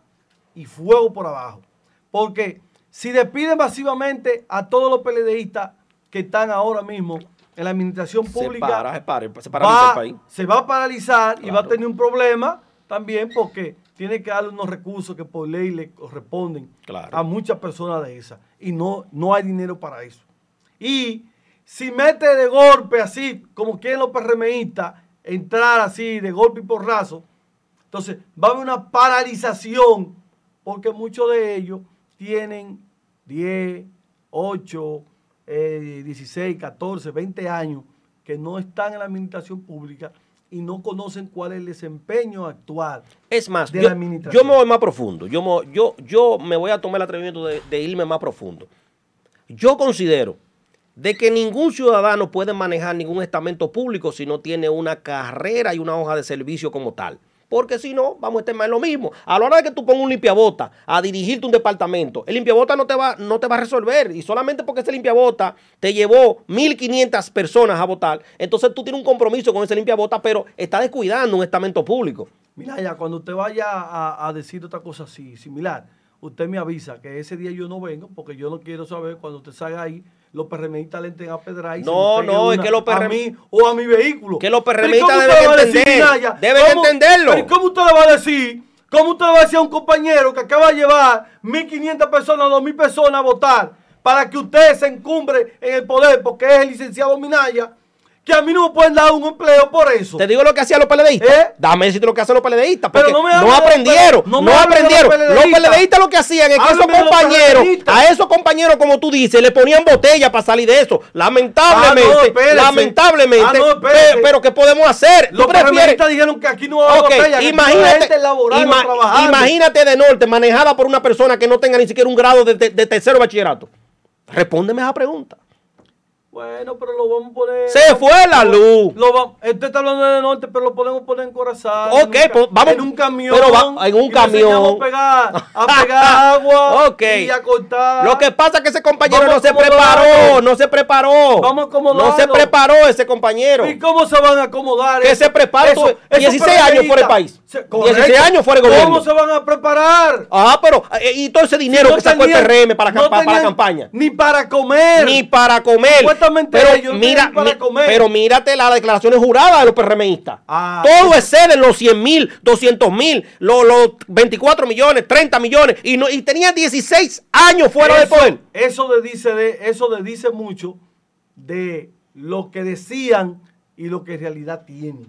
S3: y fuego por abajo. Porque si despiden masivamente a todos los PLDistas que están ahora mismo en la administración pública,
S6: se, va, el país.
S3: se va a paralizar y va a tener un problema también porque tiene que darle unos recursos que por ley le corresponden a muchas personas de esas. Y no, no hay dinero para eso. Y si mete de golpe así, como quieren los PRMistas, entrar así de golpe y porrazo, entonces va a haber una paralización porque muchos de ellos tienen 10, 8, 16, 14, 20 años que no están en la administración pública y no conocen cuál es el desempeño actual
S6: es más, de yo, la administración. Yo me voy más profundo. Yo me, yo, yo me voy a tomar el atrevimiento de, de irme más profundo. Yo considero de que ningún ciudadano puede manejar ningún estamento público si no tiene una carrera y una hoja de servicio como tal porque si no, vamos a estar más en lo mismo. A la hora de que tú pongas un limpiabota a dirigirte un departamento, el limpiabota no te va, no te va a resolver. Y solamente porque ese limpiabota te llevó 1.500 personas a votar, entonces tú tienes un compromiso con ese limpiabota, pero está descuidando un estamento público.
S3: Mira, ya cuando usted vaya a, a decir otra cosa así, similar, usted me avisa que ese día yo no vengo, porque yo no quiero saber cuando usted salga ahí los PRMistas le entren a pedrar y
S6: No, no, es que los
S3: mí o a mi vehículo.
S6: Que los PRMistas deben entender. deben entenderlo.
S3: Pero ¿cómo usted le va a decir? ¿Cómo usted le va a decir a un compañero que acaba de llevar 1.500 personas, 2.000 personas a votar para que usted se encumbre en el poder porque es el licenciado Minaya? Que a mí no me pueden dar un empleo por eso.
S6: Te digo lo que hacían los PLDistas. ¿Eh? Dame decirte lo que hacen los PLDistas. Porque no, aprendieron. no, aprendieron. Los PLDistas lo que hacían es que esos compañeros, a esos compañeros, como tú dices, le ponían botella para salir de eso. Lamentablemente. Ah, lamentablemente. Ah, pero, ¿qué podemos hacer?
S3: Los PLDistas dijeron que aquí no va haber botella.
S6: Imagínate, imagínate de norte manejada por una persona que no tenga ni siquiera un grado de tercero bachillerato. Respóndeme a esa pregunta.
S3: Bueno, pero lo vamos a poner.
S6: Se fue la luz.
S3: Lo Usted está hablando de norte, pero lo podemos poner en Corazán.
S6: Ok,
S3: en un
S6: pues, vamos-
S3: En un camión.
S6: pero va- en un camión.
S3: A pegar, a (laughs) pegar agua.
S6: Ok.
S3: Y a cortar.
S6: Lo que pasa es que ese compañero
S3: Vamos
S6: no se preparó, no se preparó.
S3: Vamos a acomodarlo.
S6: No se preparó ese compañero.
S3: ¿Y cómo se van a acomodar?
S6: Que
S3: eso?
S6: se prepare
S3: Eso-
S6: 16 años fuera del país.
S3: Se-
S6: 16 años fuera del
S3: ¿Cómo
S6: gobierno.
S3: se van a preparar?
S6: Ah, pero eh, y todo ese dinero
S3: No
S6: que sacó el PRM para,
S3: no
S6: para la campaña.
S3: Ni para comer.
S6: Ni para comer.
S3: Supuestamente
S6: pero
S3: ellos
S6: mira,
S3: para
S6: mi-
S3: comer.
S6: pero mírate las declaraciones juradas de los PRMistas.
S3: Ah,
S6: Todo excede los 100 mil, 200 mil, los, los 24 millones, 30 millones. Y, no, y tenía 16 años fuera
S3: eso,
S6: poder.
S3: Eso de dice de, eso de dice mucho de lo que decían y lo que en realidad tienen.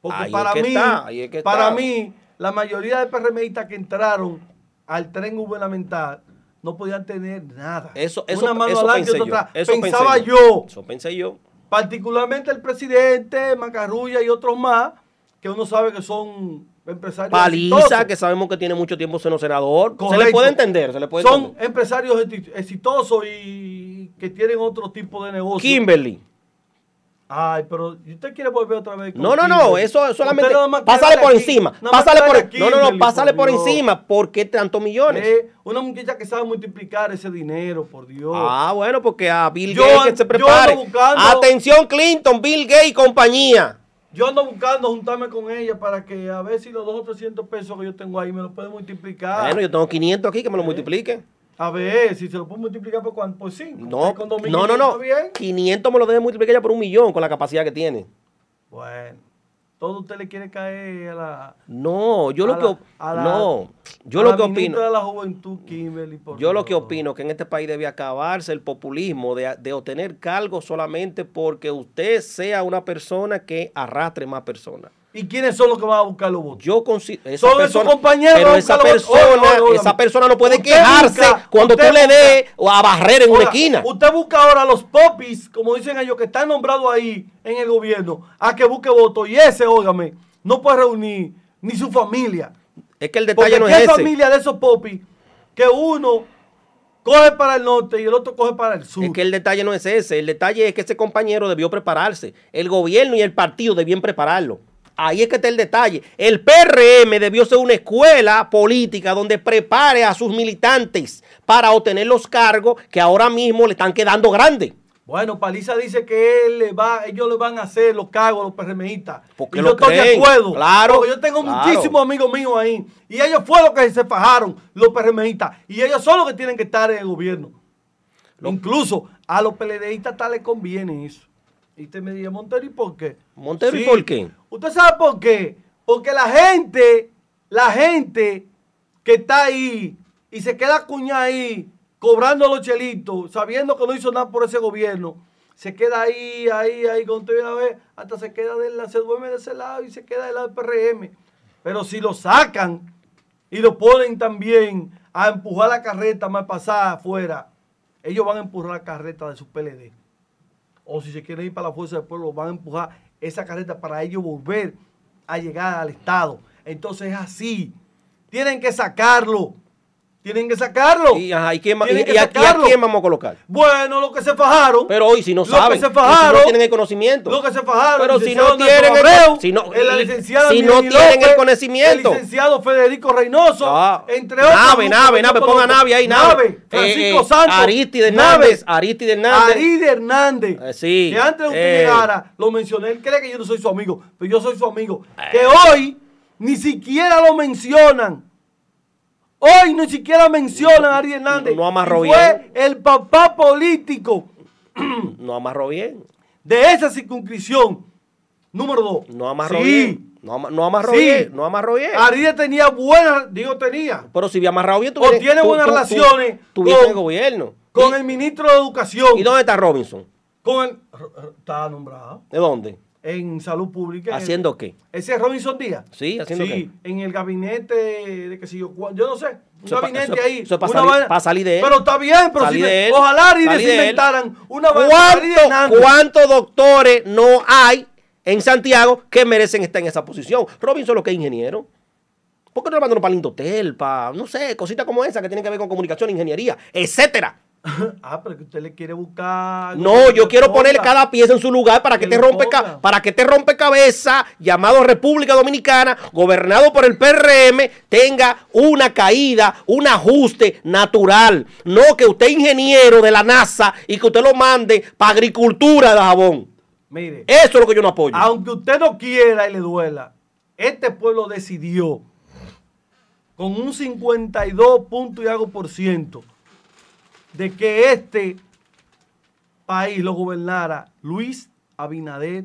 S3: Porque
S6: Ahí es
S3: para
S6: que
S3: mí,
S6: está, es que
S3: para mí, la mayoría de PRMistas que entraron al tren gubernamental no podían tener nada.
S6: Eso, eso,
S3: Una mano
S6: eso
S3: adelante y
S6: pensé
S3: otra
S6: yo. Eso
S3: Pensaba
S6: pensé
S3: yo,
S6: Eso pensé yo.
S3: particularmente el presidente, Macarrulla y otros más, que uno sabe que son empresarios
S6: Paliza,
S3: exitosos.
S6: que sabemos que tiene mucho tiempo siendo senador. Se le puede entender, se le puede
S3: Son
S6: entender.
S3: empresarios exi- exitosos y que tienen otro tipo de negocio.
S6: Kimberly.
S3: Ay, pero ¿y usted quiere volver otra vez? con
S6: No, no, no, eso es solamente. Pásale por
S3: aquí-
S6: encima. Pásale por.
S3: quiere
S6: No, no, no, pásale por
S3: Dios.
S6: encima. ¿Por qué tantos millones?
S3: Eh, una muchacha que sabe multiplicar ese dinero, por Dios.
S6: Ah, bueno, porque a Bill
S3: Yo
S6: Gates que se
S3: yo
S6: prepare.
S3: ando buscando-
S6: Atención, Clinton, Bill Gates y compañía.
S3: Yo ando buscando juntarme con ella para que a ver si los 2 o 300 pesos que yo tengo ahí me los puede multiplicar.
S6: Bueno, yo tengo 500 aquí que
S3: Eh.
S6: me lo multipliquen.
S3: A ver, si se lo puedo multiplicar por cuánto, por 5.
S6: No, no, no, no. 500 me lo debe multiplicar ya por un millón con la capacidad que tiene.
S3: Bueno, todo usted le quiere caer a la.
S6: No, yo lo que
S3: a la-
S6: no, yo
S3: a
S6: lo
S3: la
S6: que opino,
S3: de la juventud, Kimberly, por
S6: yo lo que opino que en este país debe acabarse el populismo de, de obtener cargos solamente porque usted sea una persona que arrastre más personas.
S3: ¿Y quiénes son los que van a buscar los votos?
S6: Yo considero
S3: Son
S6: persona,
S3: compañeros,
S6: pero
S3: van a
S6: esa persona, esa persona no puede quejarse
S3: busca-
S6: cuando tú le des o a barrer en una esquina.
S3: Usted busca ahora a los popis, como dicen ellos, que están nombrados ahí en el gobierno, a que busque votos. Y ese, óigame, no puede reunir ni su familia.
S6: Es que el
S3: Porque
S6: detalle no
S3: ¿qué
S6: es ese.
S3: familia de esos popis que uno coge para el norte y el otro coge para el sur?
S6: Es que el detalle no es ese. El detalle es que ese compañero debió prepararse. El gobierno y el partido debían prepararlo. Ahí es que está el detalle. El PRM debió ser una escuela política donde prepare a sus militantes para obtener los cargos que ahora mismo le están quedando grandes.
S3: Bueno, Paliza dice que él le va, ellos le van a hacer los cargos a los PRMistas.
S6: Porque
S3: y
S6: lo
S3: yo estoy de acuerdo.
S6: claro,
S3: Porque yo tengo
S6: claro.
S3: muchísimos amigos míos ahí. Y ellos fueron los que se fajaron, los PRMistas. Y ellos son los que tienen que estar en el gobierno. Incluso a los PLDistas tal les conviene eso. Y usted me dice, Montero, ¿y por qué?
S6: Montero, ¿y por qué?
S3: ¿Usted sabe por qué? Porque la gente, la gente que está ahí y se queda cuñada ahí cobrando los chelitos, sabiendo que no hizo nada por ese gobierno, se queda ahí, ahí, ahí, cuando usted viene a ver, hasta se queda de la, se duerme de ese lado y se queda del lado del PRM. Pero si lo sacan y lo ponen también a empujar la carreta más pasada afuera, ellos van a empujar la carreta de su PLD o si se quieren ir para la fuerza del pueblo, van a empujar esa carreta para ellos volver a llegar al Estado. Entonces es así. Tienen que sacarlo. Tienen que sacarlo.
S6: Y, ajá, ¿y quién y-
S3: que
S6: y a, quién vamos a colocar?
S3: Bueno, los que se fajaron.
S6: Pero hoy si no
S3: Los
S6: saben,
S3: que se
S6: si
S3: fajaron,
S6: no tienen el conocimiento.
S3: Los que se fajaron.
S6: Pero si no tienen el- si no- si no tienen el conocimiento.
S3: El licenciado Federico Reynoso.
S6: Ah,
S3: entre otros.
S6: Nave, nave, nave, ponga nave ahí, nave.
S3: Francisco
S6: Eh, eh,
S3: Santos.
S6: Aristide. Hernández, Aristide Hernández.
S3: Aristide Hernández.
S6: Eh, sí,
S3: Que antes de usted
S6: eh.
S3: llegara, lo mencioné. Él cree que yo no soy su amigo, pero yo soy su amigo.
S6: Eh.
S3: Que hoy ni siquiera lo mencionan. Hoy ni siquiera mencionan a Aristide Hernández.
S6: No amarró
S3: Y fue
S6: bien.
S3: el papá político
S6: No amarró bien.
S3: de esa circunscripción. Número dos.
S6: No amarró
S3: Sí.
S6: bien. No, no amarró
S3: Sí.
S6: bien. No amarró bien.
S3: Aristide tenía buenas, digo tenía,
S6: Pero si había amarrado bien,
S3: O tiene buenas relaciones con-
S6: el gobierno.
S3: con
S6: ¿Y,
S3: el ministro de Educación.
S6: ¿Y dónde está Robinson?
S3: Con el, está nombrado
S6: ¿De dónde?
S3: En Salud Pública. el-
S6: ¿Haciendo qué?
S3: Ese es Robinson Díaz.
S6: Sí, ¿haciendo
S3: sí,
S6: qué?
S3: en el gabinete de que si yo, yo no sé, un
S6: Eso es pa-
S3: gabinete
S6: eso-
S3: ahí.
S6: eso es pa'
S3: una
S6: salir- pa' salir de él.
S3: Pero está bien, pero si me-
S6: de él.
S3: ojalá Arides
S6: Salir de él.
S3: inventaran una
S6: ¿Cuánto-. ¿Cuántos doctores no hay en Santiago que merecen estar en esa posición? Robinson lo que es ingeniero. ¿Por qué no lo mandan para el Indotel? Para, no sé, cositas como esa que tienen que ver con comunicación, ingeniería, etcétera? (laughs)
S3: ah, pero que usted le quiere buscar.
S6: No, yo quiero poner
S3: ponga.
S6: cada pieza en su lugar para que
S3: Que
S6: te rompe para que te rompe cabeza, llamado República Dominicana, gobernado por el PRM, tenga una caída, un ajuste natural. No que usted ingeniero de la NASA y que usted lo mande para agricultura de jabón.
S3: Mire,
S6: Eso es lo que yo no apoyo.
S3: aunque usted no quiera y le duela, este pueblo decidió con un 52 punto y algo por ciento de que este país lo gobernara Luis Abinader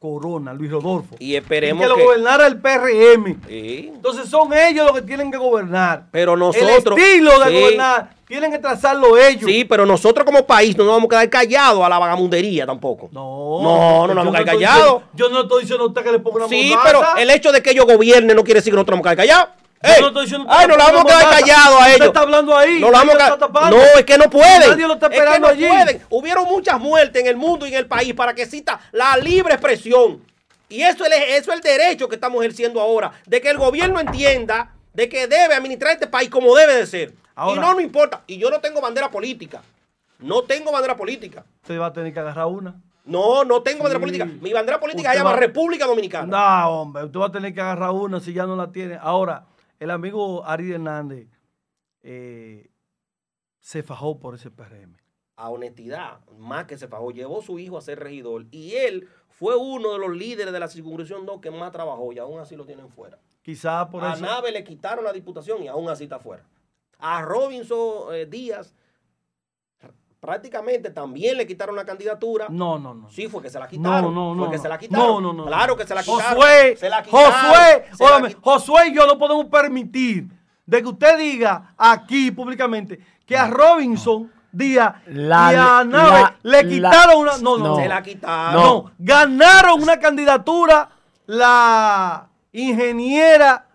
S3: Corona, Luis Rodolfo.
S6: Y esperemos
S3: que lo
S6: que-
S3: gobernara el PRM.
S6: Sí.
S3: Entonces son ellos los que tienen que gobernar.
S6: Pero nosotros-
S3: El estilo de
S6: Sí.
S3: gobernar tienen que trazarlo ellos.
S6: Sí, pero nosotros como país no nos vamos a quedar callados a la vagamundería tampoco.
S3: No,
S6: No, no nos vamos a quedar callados.
S3: diciendo- Yo no estoy diciendo a usted que le ponga una
S6: Sí,
S3: mordaza.
S6: pero el hecho de que ellos gobiernen no quiere decir que nosotros nos vamos a quedar callados.
S3: Yo
S6: Ey,
S3: no estoy diciendo
S6: ay, nos la vamos a quedar callados a
S3: Usted
S6: ellos.
S3: está hablando ahí,
S6: No, vamos a no, es que no pueden.
S3: Nadie lo está
S6: Es que
S3: esperando
S6: no
S3: allí.
S6: pueden. Hubieron muchas muertes en el mundo y en el país para que exista la libre expresión. Y eso es, eso es el derecho que estamos ejerciendo ahora, de que el gobierno entienda de que debe administrar este país como debe de ser.
S3: Ahora-
S6: y no nos importa. Y yo no tengo bandera política. No tengo bandera política.
S3: Usted va a tener que agarrar una.
S6: No, no tengo bandera política. Mi bandera política
S3: Usted
S6: se llama
S3: va-
S6: República Dominicana.
S3: No, hombre, usted va a tener que agarrar una si ya no la tiene. Ahora, el amigo Ari Hernández eh, se fajó por ese PRM.
S6: a honestidad, más que se fajó, llevó su hijo a ser regidor y él fue uno de los líderes de la circunscripción 2 que más trabajó y aún así lo tienen fuera.
S3: Quizás por
S6: a
S3: eso.
S6: Nave le quitaron la diputación y aún así está fuera. A Robinson eh, Díaz prácticamente también le quitaron la candidatura.
S3: No, no, no.
S6: Sí, fue que se la quitaron.
S3: No, no, no.
S6: Fue que
S3: no.
S6: se la quitaron.
S3: No, no, no.
S6: Claro que se la quitaron.
S3: Josué,
S6: se la quitaron,
S3: Josué,
S6: se la
S3: Josué y yo no podemos permitir de que usted diga aquí públicamente que a Robinson Díaz
S1: La-
S3: y a Nave
S1: la-
S3: le
S1: la-
S3: quitaron una. No, no,
S1: no.
S3: no.
S6: Se la quitaron.
S3: No, ganaron una candidatura la ingeniera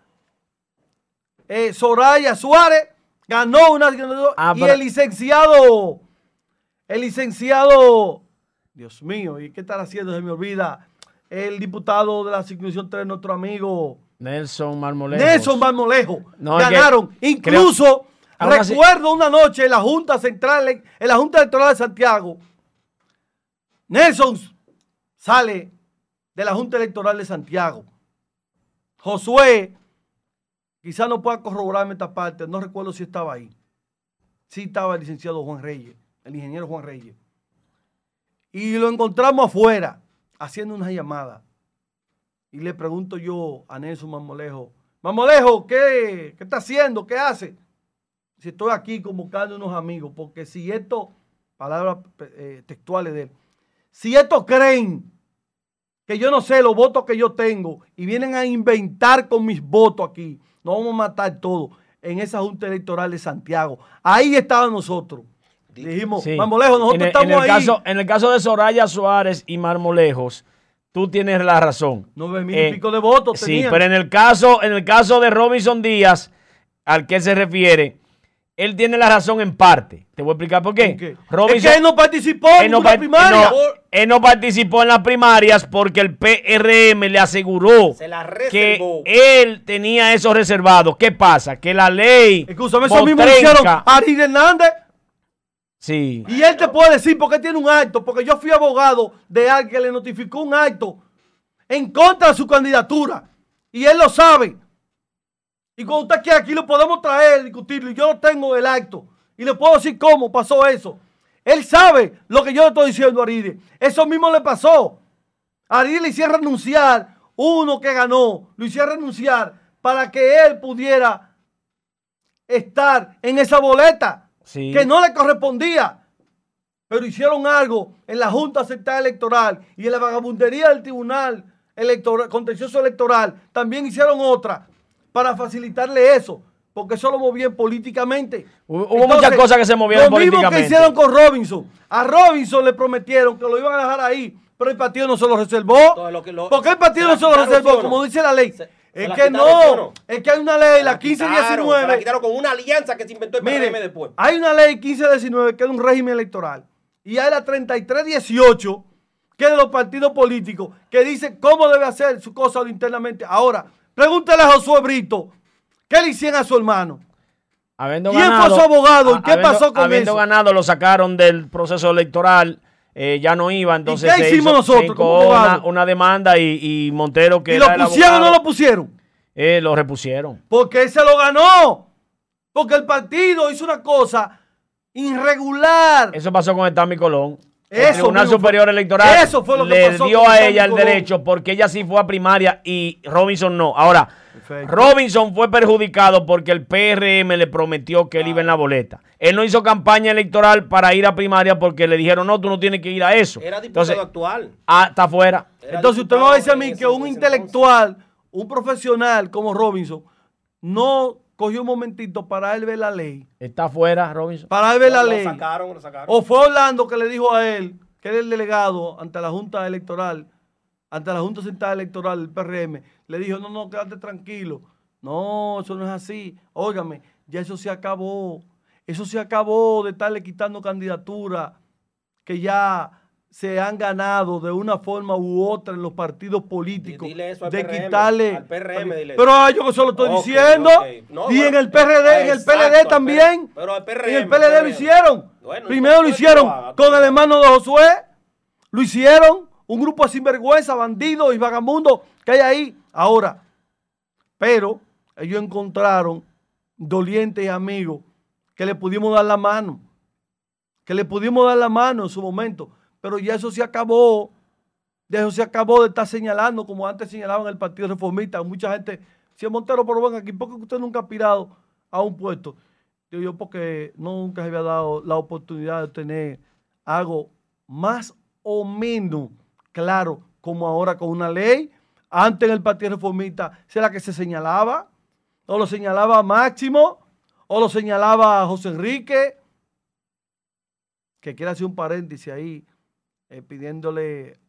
S3: eh, Soraya Suárez, ganó una candidatura
S1: Ah,
S3: y el licenciado, el licenciado, Dios mío, ¿y qué estar haciendo? Se me olvida, el diputado de la circunscripción 3, nuestro amigo
S1: Nelson Marmolejo.
S3: Nelson Marmolejo,
S1: No, que
S3: ganaron. Incluso,
S1: así-
S3: recuerdo una noche en la Junta Central, en la Junta Electoral de Santiago, Nelson sale de la Junta Electoral de Santiago. Josué, quizá no pueda corroborarme esta parte, no recuerdo si estaba ahí. Sí estaba el licenciado Juan Reyes, el ingeniero Juan Reyes. Y lo encontramos afuera, haciendo una llamada. Y le pregunto yo a Nelson Marmolejo, Marmolejo, ¿qué, qué está haciendo? ¿Qué hace? Si estoy aquí convocando unos amigos, porque si esto, palabras eh, textuales de él, si estos creen que yo no sé los votos que yo tengo y vienen a inventar con mis votos aquí, nos vamos a matar todos en esa Junta Electoral de Santiago. Ahí estaban nosotros. Dijimos,
S1: Sí.
S3: Marmolejo, nosotros
S1: en el,
S3: estamos
S1: en el
S3: ahí.
S1: Caso, en el caso de Soraya Suárez y Marmolejos, tú tienes la razón.
S3: Nueve mil
S1: Eh,
S3: y pico de votos
S1: Sí,
S3: tenían.
S1: pero en el caso, en el caso de Robinson Díaz, al que se refiere, él tiene la razón en parte. Te voy a explicar por qué. Robinson-
S3: es que él no participó
S1: él
S3: en
S1: no,
S3: una
S1: par-
S3: primaria.
S1: no, él no participó en las primarias porque el PRM le aseguró
S6: Se la
S1: que él tenía eso reservado. ¿Qué pasa? Que la ley.
S3: Escúchame, eso mismo hicieron a Ari Hernández.
S1: Sí.
S3: Y él te puede decir por qué tiene un acto, porque yo fui abogado de alguien que le notificó un acto en contra de su candidatura. Y él lo sabe. Y cuando usted quiera aquí lo podemos traer, discutirlo. Y yo tengo el acto. Y le puedo decir cómo pasó eso. Él sabe lo que yo le estoy diciendo a Aride. Eso mismo le pasó. A Aride le hicieron renunciar uno que ganó. Lo hicieron renunciar para que él pudiera estar en esa boleta
S1: Sí.
S3: que no le correspondía. Pero hicieron algo en la Junta Central Electoral y en la vagabundería del Tribunal electoral, Contencioso Electoral. También hicieron otra para facilitarle eso, porque eso lo movían políticamente.
S1: Hubo- muchas cosas que se movieron
S3: Lo mismo que
S1: políticamente.
S3: hicieron con Robinson. A Robinson le prometieron que lo iban a dejar ahí, pero el partido no se lo reservó.
S6: Lo que lo-
S3: ¿Por qué el partido
S6: ¿se
S3: no se lo reservó? Como dice la ley.
S6: Se
S3: es
S6: la
S3: que
S6: quitaron, ¿sí o
S3: no, es que hay una ley, la
S6: la
S3: 1519.
S6: quitaron con una alianza que se inventó el PRM
S3: Mire,
S6: después.
S3: hay una ley 1519 que es un régimen electoral y hay la 3318 que es de los partidos políticos que dice cómo debe hacer su cosa internamente. Ahora, pregúntale a Josué Brito, ¿qué le hicieron a su hermano?
S1: Habiendo
S3: ¿Quién
S1: ganado-
S3: fue su abogado? ¿Y
S1: a-
S3: qué
S1: habiendo-
S3: pasó con
S1: habiendo
S3: eso?
S1: ganado, lo sacaron del proceso electoral. Eh, ya no iba, entonces
S3: qué
S1: se
S3: hicimos
S1: hizo-
S3: nosotros
S1: se una, demanda y, y Montero que
S3: ¿Y lo pusieron o no lo pusieron?
S1: eh, lo repusieron.
S3: Porque él se lo ganó. Porque el partido hizo una cosa irregular.
S1: Eso pasó con el Tami Colón. El
S3: Eso
S1: Tribunal Superior Electoral
S3: eso fue lo que
S1: le
S3: pasó
S1: dio a ella el
S3: Colón.
S1: derecho porque ella sí fue a primaria y Robinson no. Ahora,
S3: Perfecto.
S1: Robinson fue perjudicado porque el PRM le prometió que él iba en la boleta. Él no hizo campaña electoral para ir a primaria porque le dijeron, no, tú no tienes que ir a eso.
S6: Era diputado
S1: Entonces,
S6: actual.
S1: ah, está afuera.
S6: Era
S3: Entonces usted me va a decir a mí que un intelectual, un profesional como Robinson, no cogió un momentito para él ver la ley.
S1: Está afuera, Robinson.
S3: Para él ver la
S6: Lo
S3: ley.
S6: sacaron, lo sacaron.
S3: O fue Orlando que le dijo a él, que era el delegado ante la Junta Electoral, ante la Junta Central Electoral del PRM, le dijo, no, no, quédate tranquilo. No, eso no es así. Óigame, ya eso se acabó. Eso se acabó de estarle quitando candidatura que ya se han ganado de una forma u otra en los partidos políticos.
S6: Dile eso al
S3: de
S6: PRM,
S3: quitarle.
S6: al PRM dile
S3: pero a yo que se lo estoy diciendo.
S6: No,
S3: y en el PRD, en el PLD también.
S6: pero al PRM,
S3: en el PLD lo hicieron.
S6: Bueno,
S3: Primero lo hicieron con el hermano de Josué. Lo hicieron. Un grupo de sinvergüenza, bandidos y vagabundos que hay ahí. Ahora, pero ellos encontraron dolientes y amigos que le pudimos dar la mano. Que le pudimos dar la mano en su momento. Pero ya eso se acabó. De eso se acabó de estar señalando, como antes señalaban el Partido Reformista. Mucha gente, si Montero, pero ven aquí, ¿por qué usted nunca ha aspirado a un puesto? Yo, porque nunca se había dado la oportunidad de tener algo más o menos claro, como ahora con una ley. Antes en el Partido Reformista, ¿será que se señalaba? ¿O lo señalaba Máximo? ¿O lo señalaba José Enrique? Que quiere hacer un paréntesis ahí, eh, pidiéndole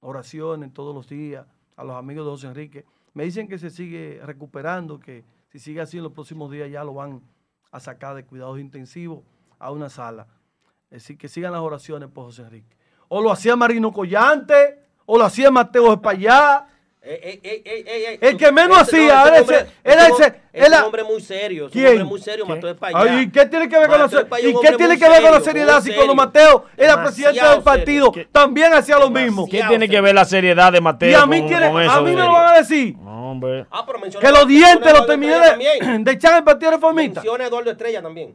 S3: oraciones todos los días a los amigos de José Enrique. Me dicen que se sigue recuperando, que si sigue así en los próximos días ya lo van a sacar de cuidados intensivos a una sala. Así que sigan las oraciones por José Enrique. O lo hacía Marino Collante, o lo hacía Mateo Espallá.
S6: Ey, ey, ey, ey, ey, ey.
S3: El que menos hacía,
S6: ese
S3: era
S6: hombre-
S3: ese- era
S6: ese-
S3: ese-
S6: hombre muy serio. Es un hombre muy serio, Mateo Espallá.
S3: Ay, ¿Y qué tiene que ver con la,
S6: Mateo
S3: ¿y qué
S6: hombre
S3: tiene que ver con la seriedad si cuando. Mateo era
S6: Demasiado
S3: presidente del partido
S6: serio.
S3: también hacía lo mismo?
S1: ¿Qué tiene que ver la seriedad de Mateo
S3: Y a mí,
S1: con,
S3: quiere-
S1: con eso?
S3: a mí me
S1: de-
S3: lo van a decir.
S1: No, hombre.
S6: Ah, pero
S3: Que los dientes los terminé (clears throat) de, echar el Partido Reformista.
S6: Menciona a Eduardo Estrella también.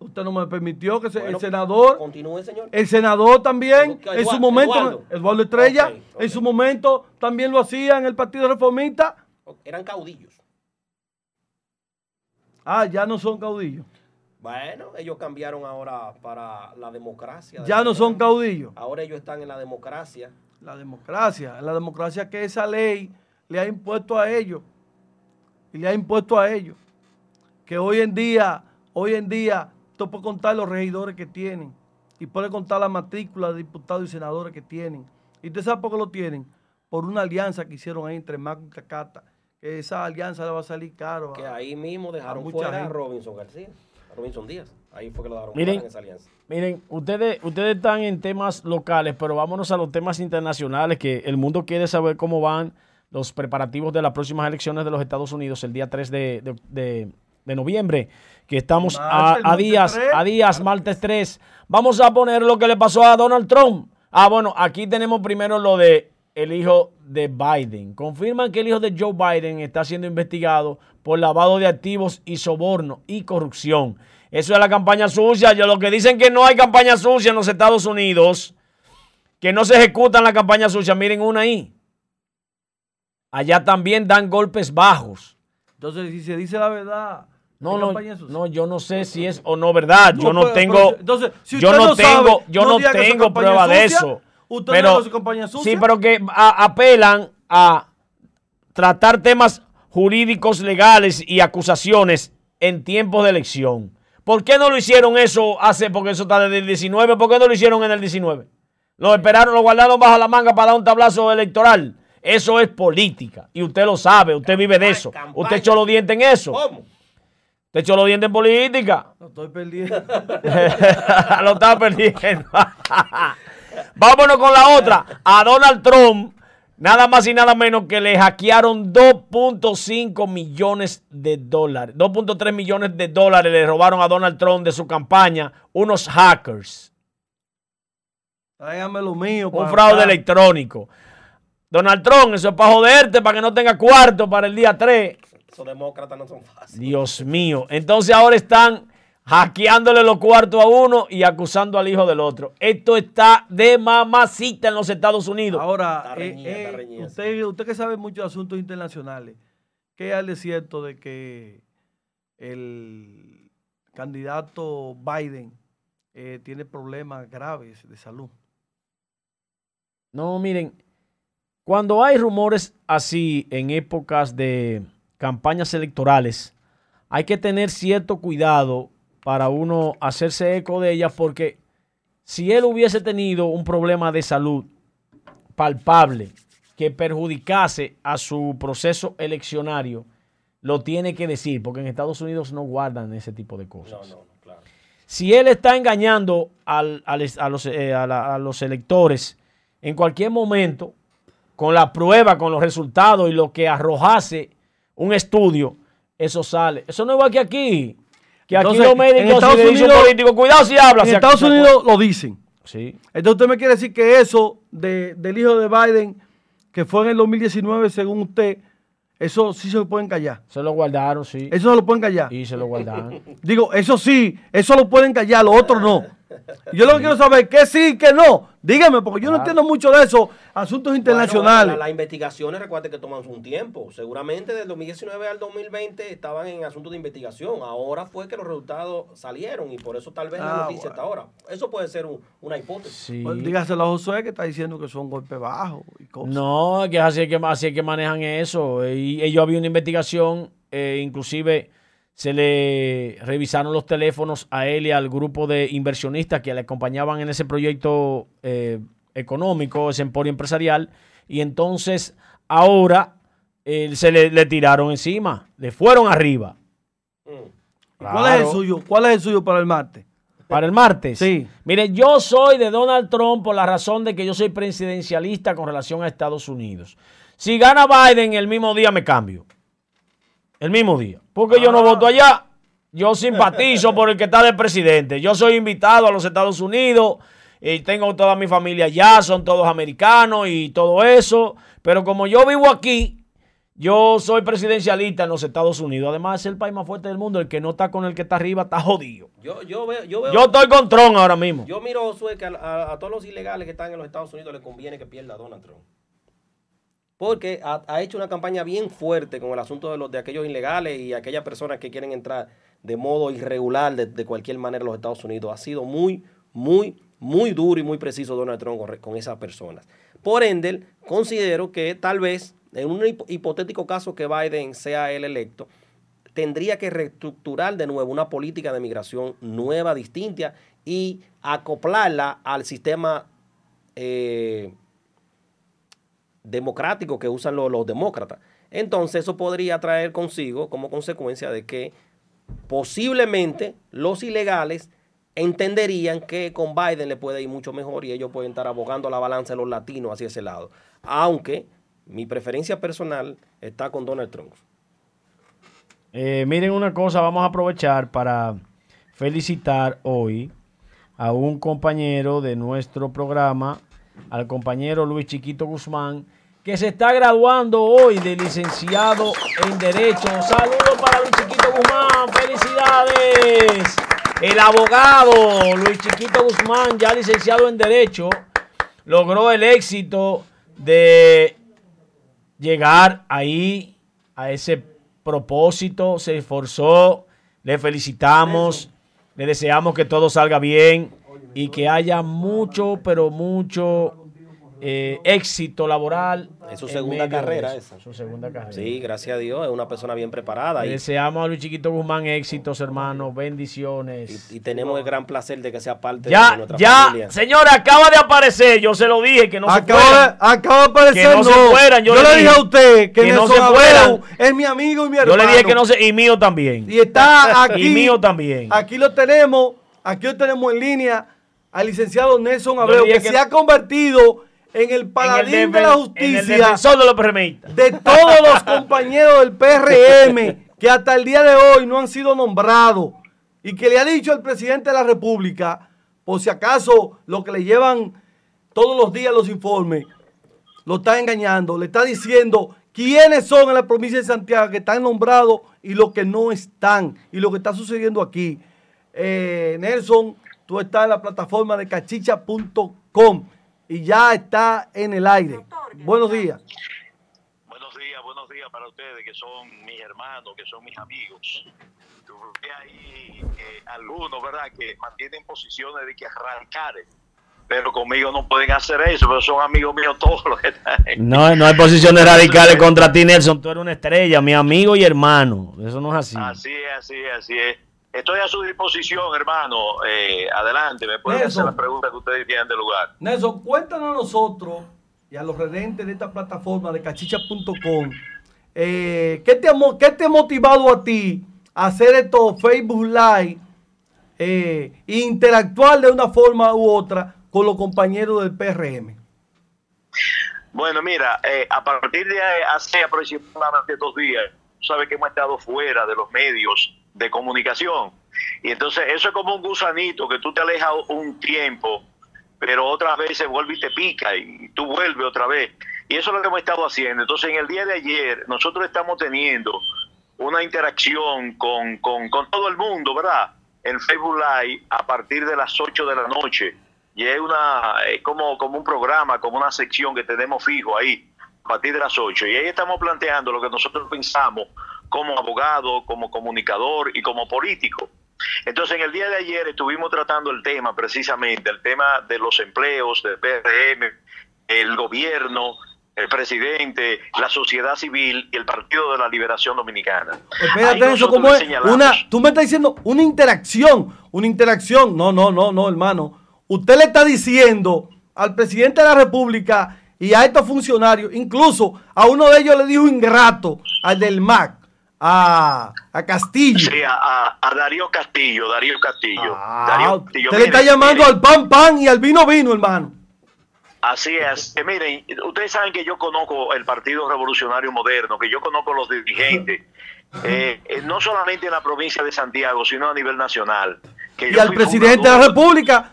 S3: Usted no me permitió que se-
S6: Bueno,
S3: el senador,
S6: Continúe, señor.
S3: el senador también,
S6: Eduardo-
S3: en su momento,
S6: Eduardo.
S3: Eduardo Estrella, en su momento también lo hacía en el Partido Reformista.
S6: Eran caudillos.
S3: Ah, ya no son caudillos.
S6: Bueno, ellos cambiaron ahora para la democracia.
S3: Ya no son caudillos.
S6: Ahora ellos están en la democracia.
S3: La democracia, la democracia que esa ley le ha impuesto a ellos. Y le ha impuesto a ellos. Que hoy en día, hoy en día, usted puede contar los regidores que tienen. Y puede contar la matrícula de diputados y senadores que tienen. ¿Y usted sabe por qué lo tienen? Por una alianza que hicieron ahí entre Maco y Cacata. Que esa alianza le va a salir caro. a-
S6: Que ahí mismo dejaron
S3: mucha
S6: fuera a. Robinson García. A Robinson Díaz. Ahí fue que lo dejaron
S1: Miren.
S6: fuera en esa alianza.
S1: Miren, ustedes, ustedes están en temas locales, pero vámonos a los temas internacionales, que el mundo quiere saber cómo van los preparativos de las próximas elecciones de los Estados Unidos el día 3 de, de- de- de noviembre, que estamos a, a días,
S3: 3.
S1: a días, martes 3. Vamos a poner lo que le pasó a Donald Trump. Ah, bueno, aquí tenemos primero lo de el hijo de Biden. Confirman que el hijo de Joe Biden está siendo investigado por lavado de activos y soborno y corrupción. Eso es la campaña sucia. Yo, lo que dicen que no hay campaña sucia en los Estados Unidos, que no se ejecutan la campaña sucia, miren una ahí. Allá también dan golpes bajos.
S3: Entonces, si se dice la verdad.
S1: No,
S3: ¿qué
S1: no, no, yo no sé si es o no verdad. yo no
S3: pero-
S1: tengo,
S3: pero- entonces, si
S1: yo no
S3: no sabe,
S1: tengo, yo
S3: no
S1: no tengo prueba de eso.
S3: Usted
S1: pero,
S3: sucia.
S1: Sí, pero que a- apelan a tratar temas jurídicos legales y acusaciones en tiempos de elección. ¿Por qué no lo hicieron eso hace, porque eso está desde el 19, ¿por qué no lo hicieron en el 19? Lo esperaron, lo guardaron bajo la manga para dar un tablazo electoral. Eso es política. Y usted lo sabe, usted vive de eso.
S6: campaña.
S1: Usted echó los dientes en eso.
S6: ¿Cómo?
S1: Usted echó los dientes en política.
S3: Lo estoy perdiendo. (laughs)
S1: lo estaba perdiendo. (laughs) Vámonos con la otra. A Donald Trump Nada más y nada menos que le hackearon 2.5 millones de dólares. 2.3 millones de dólares le robaron a Donald Trump de su campaña unos hackers.
S3: Tráigame lo mío.
S1: Un
S3: para
S1: fraude
S3: acá.
S1: electrónico. Donald Trump, eso es para joderte, para que no tenga cuarto para el día 3.
S6: Esos demócratas no son fáciles.
S1: Dios mío. Entonces ahora están hackeándole los cuartos a uno y acusando al hijo del otro. Esto está de mamacita en los Estados Unidos.
S3: Ahora,
S6: Está
S3: eh,
S6: reñida,
S3: eh,
S6: reñida,
S3: usted, usted que sabe mucho de asuntos internacionales, ¿qué hay de cierto de que el candidato Biden eh, tiene problemas graves de salud?
S1: No, miren, cuando hay rumores así en épocas de campañas electorales, hay que tener cierto cuidado para uno hacerse eco de ellas porque si él hubiese tenido un problema de salud palpable que perjudicase a su proceso eleccionario, lo tiene que decir, porque en Estados Unidos no guardan ese tipo de cosas.
S6: No, no, no, claro.
S1: Si él está engañando al- al- a, los, eh, a la- a los electores en cualquier momento, con la prueba, con los resultados y lo que arrojase un estudio, eso sale. Eso no es igual que aquí. Que aquí los
S3: en
S1: médicos,
S3: Estados
S1: dice un
S3: Unidos-
S1: político, cuidado si habla.
S3: En
S1: si
S3: Estados Unidos lo dicen.
S1: Sí.
S3: Entonces usted me quiere decir que eso de- del hijo de Biden, que fue en el 2019, según usted, eso sí se lo pueden callar.
S1: Se lo guardaron, sí.
S3: Eso se lo pueden callar.
S1: Y se lo guardaron. (laughs)
S3: Digo, eso sí, eso lo pueden callar, lo otro no. Yo lo que quiero saber, que sí, que no. Dígame, porque yo no entiendo mucho de eso, asuntos internacionales.
S6: Bueno, la- las investigaciones, recuerde que toman un tiempo. Seguramente del 2019 al 2020 estaban en asuntos de investigación. Ahora fue que los resultados salieron y por eso tal vez la
S3: Ah,
S6: noticia
S3: bueno.
S6: está ahora. Eso puede ser un- una hipótesis.
S1: Sí.
S3: Pues dígaselo a Josué que está diciendo que son golpes bajos y cosas.
S1: No, que así es que, así es que manejan eso. Y ellos había una investigación, eh, inclusive se le revisaron los teléfonos a él y al grupo de inversionistas que le acompañaban en ese proyecto eh, económico, ese emporio empresarial. Y entonces ahora eh, se le, le tiraron encima, le fueron arriba.
S3: ¿Cuál es el suyo? ¿Cuál es el suyo para el martes?
S1: Para el martes.
S3: Sí.
S1: Mire, yo soy de Donald Trump por la razón de que yo soy presidencialista con relación a Estados Unidos. Si gana Biden el mismo día me cambio. El mismo día. Porque yo no voto allá. Yo simpatizo por el que está de presidente. Yo soy invitado a los Estados Unidos y tengo toda mi familia allá, son todos americanos y todo eso. Pero como yo vivo aquí, yo soy presidencialista en los Estados Unidos. Además, es el país más fuerte del mundo. El que no está con el que está arriba está jodido.
S6: Yo, yo veo, yo veo,
S1: Yo estoy con Trump ahora mismo.
S6: yo miro Josué, que a, a- a todos los ilegales que están en los Estados Unidos les conviene que pierda Donald Trump. Porque ha, hecho una campaña bien fuerte con el asunto de los de aquellos ilegales y aquellas personas que quieren entrar de modo irregular de, cualquier manera a los Estados Unidos. Ha sido muy, muy, muy duro y muy preciso Donald Trump con, esas personas. Por ende, considero que tal vez, en un hipo- hipotético caso que Biden sea el electo, tendría que reestructurar de nuevo una política de migración nueva, distinta y acoplarla al sistema eh, democrático que usan los, los demócratas. Entonces eso podría traer consigo como consecuencia de que posiblemente los ilegales entenderían que con Biden le puede ir mucho mejor y ellos pueden estar abogando la balanza de los latinos hacia ese lado. Aunque mi preferencia personal está con Donald Trump.
S1: Eh, miren una cosa, vamos a aprovechar para felicitar hoy a un compañero de nuestro programa, al compañero Luis Chiquito Guzmán, que se está graduando hoy de licenciado en Derecho. Saludos para Luis Chiquito Guzmán, felicidades. El abogado Luis Chiquito Guzmán, ya licenciado en Derecho, logró el éxito de llegar ahí a ese propósito, se esforzó, le felicitamos, le deseamos que todo salga bien y que haya mucho, pero mucho eh, éxito laboral.
S6: Es su
S1: en
S6: segunda
S1: de
S6: carrera esa.
S1: Su segunda carrera.
S6: Sí, gracias a Dios, es una persona bien preparada
S1: Le
S6: y,
S1: deseamos a Luis Chiquito Guzmán éxitos, hermanos, bendiciones.
S6: y- y tenemos el gran placer de que sea parte de
S1: ya,
S6: nuestra
S1: ya,
S6: familia.
S1: señora, acaba de aparecer, yo se lo dije, que no se
S3: acaba,
S1: fueran.
S3: de, acaba de aparecer,
S1: Que no se fueran, yo
S3: Yo,
S1: le
S3: dije a usted que,
S1: que no se fueran.
S3: es mi amigo y mi
S1: Yo
S3: hermano.
S1: le dije que no se, y mío también.
S3: Y está (laughs) aquí.
S1: Y mío también.
S3: Aquí lo tenemos, aquí lo tenemos en línea al licenciado Nelson Abreu, que,
S1: que-
S3: se ha convertido en el paladín
S1: En el
S3: de la
S1: defen- en el
S3: justicia
S1: defensor de los PRMistas.
S3: de todos los compañeros del PRM que hasta el día de hoy no han sido nombrados y que le ha dicho al presidente de la República, por si acaso lo que le llevan todos los días los informes, lo está engañando, le está diciendo quiénes son en la provincia de Santiago que están nombrados y los que no están y lo que está sucediendo aquí. Eh, Nelson, tú estás en la plataforma de cachicha.com y ya está en el aire. Buenos días.
S4: Buenos días, buenos días para ustedes que son mis hermanos, que son mis amigos. Yo creo que hay eh, algunos, ¿verdad?, que mantienen posiciones de que radicales, pero conmigo no pueden hacer eso, pero son amigos míos todos los que están.
S1: No, no hay posiciones (laughs) radicales contra ti, Nelson. Tú eres una estrella, mi amigo y hermano. Eso no es así.
S4: Así es, así es, así es. Estoy a su disposición, hermano. Eh, adelante, me pueden
S3: Nelson.
S4: hacer las preguntas que ustedes quieran del lugar.
S3: Nelson, cuéntanos a nosotros y a los redentes de esta plataforma de cachicha.com, eh, ¿qué, te ha, ¿qué te ha motivado a ti a hacer estos Facebook Live eh, e interactuar de una forma u otra con los compañeros del PRM?
S4: Bueno, mira, eh, a partir de hace aproximadamente dos días, sabes que hemos estado fuera de los medios de comunicación. Y entonces eso es como un gusanito que tú te alejas un tiempo, pero otras veces vuelve y te pica y tú vuelves otra vez. Y eso es lo que hemos estado haciendo. Entonces en el día de ayer nosotros estamos teniendo una interacción con, con, con todo el mundo, ¿verdad? En Facebook Live a partir de las 8 de la noche. Y es una, es como, como un programa, como una sección que tenemos fijo ahí, a partir de las 8. Y ahí estamos planteando lo que nosotros pensamos como abogado, como comunicador y como político. Entonces, en el día de ayer estuvimos tratando el tema, precisamente, el tema de los empleos, del PRM, el gobierno, el presidente, la sociedad civil y el Partido de la Liberación Dominicana.
S3: Espérate, eso como es una, tú me estás diciendo una interacción, una interacción. No, no, no, no, hermano. Usted le está diciendo al presidente de la República y a estos funcionarios, incluso a uno de ellos le dijo ingrato, al del MAC, a, a Castillo.
S4: Sí, a, Darío Castillo, Darío Castillo.
S3: Ah,
S4: Darío Castillo.
S3: usted le está llamando
S4: miren,
S3: al pan pan y al vino vino, hermano.
S4: Así es. Eh, miren, ustedes saben que yo conozco el Partido Revolucionario Moderno, que yo conozco los dirigentes, eh, eh, no solamente en la provincia de Santiago, sino a nivel nacional. Que
S3: Y
S4: yo
S3: al presidente de la República.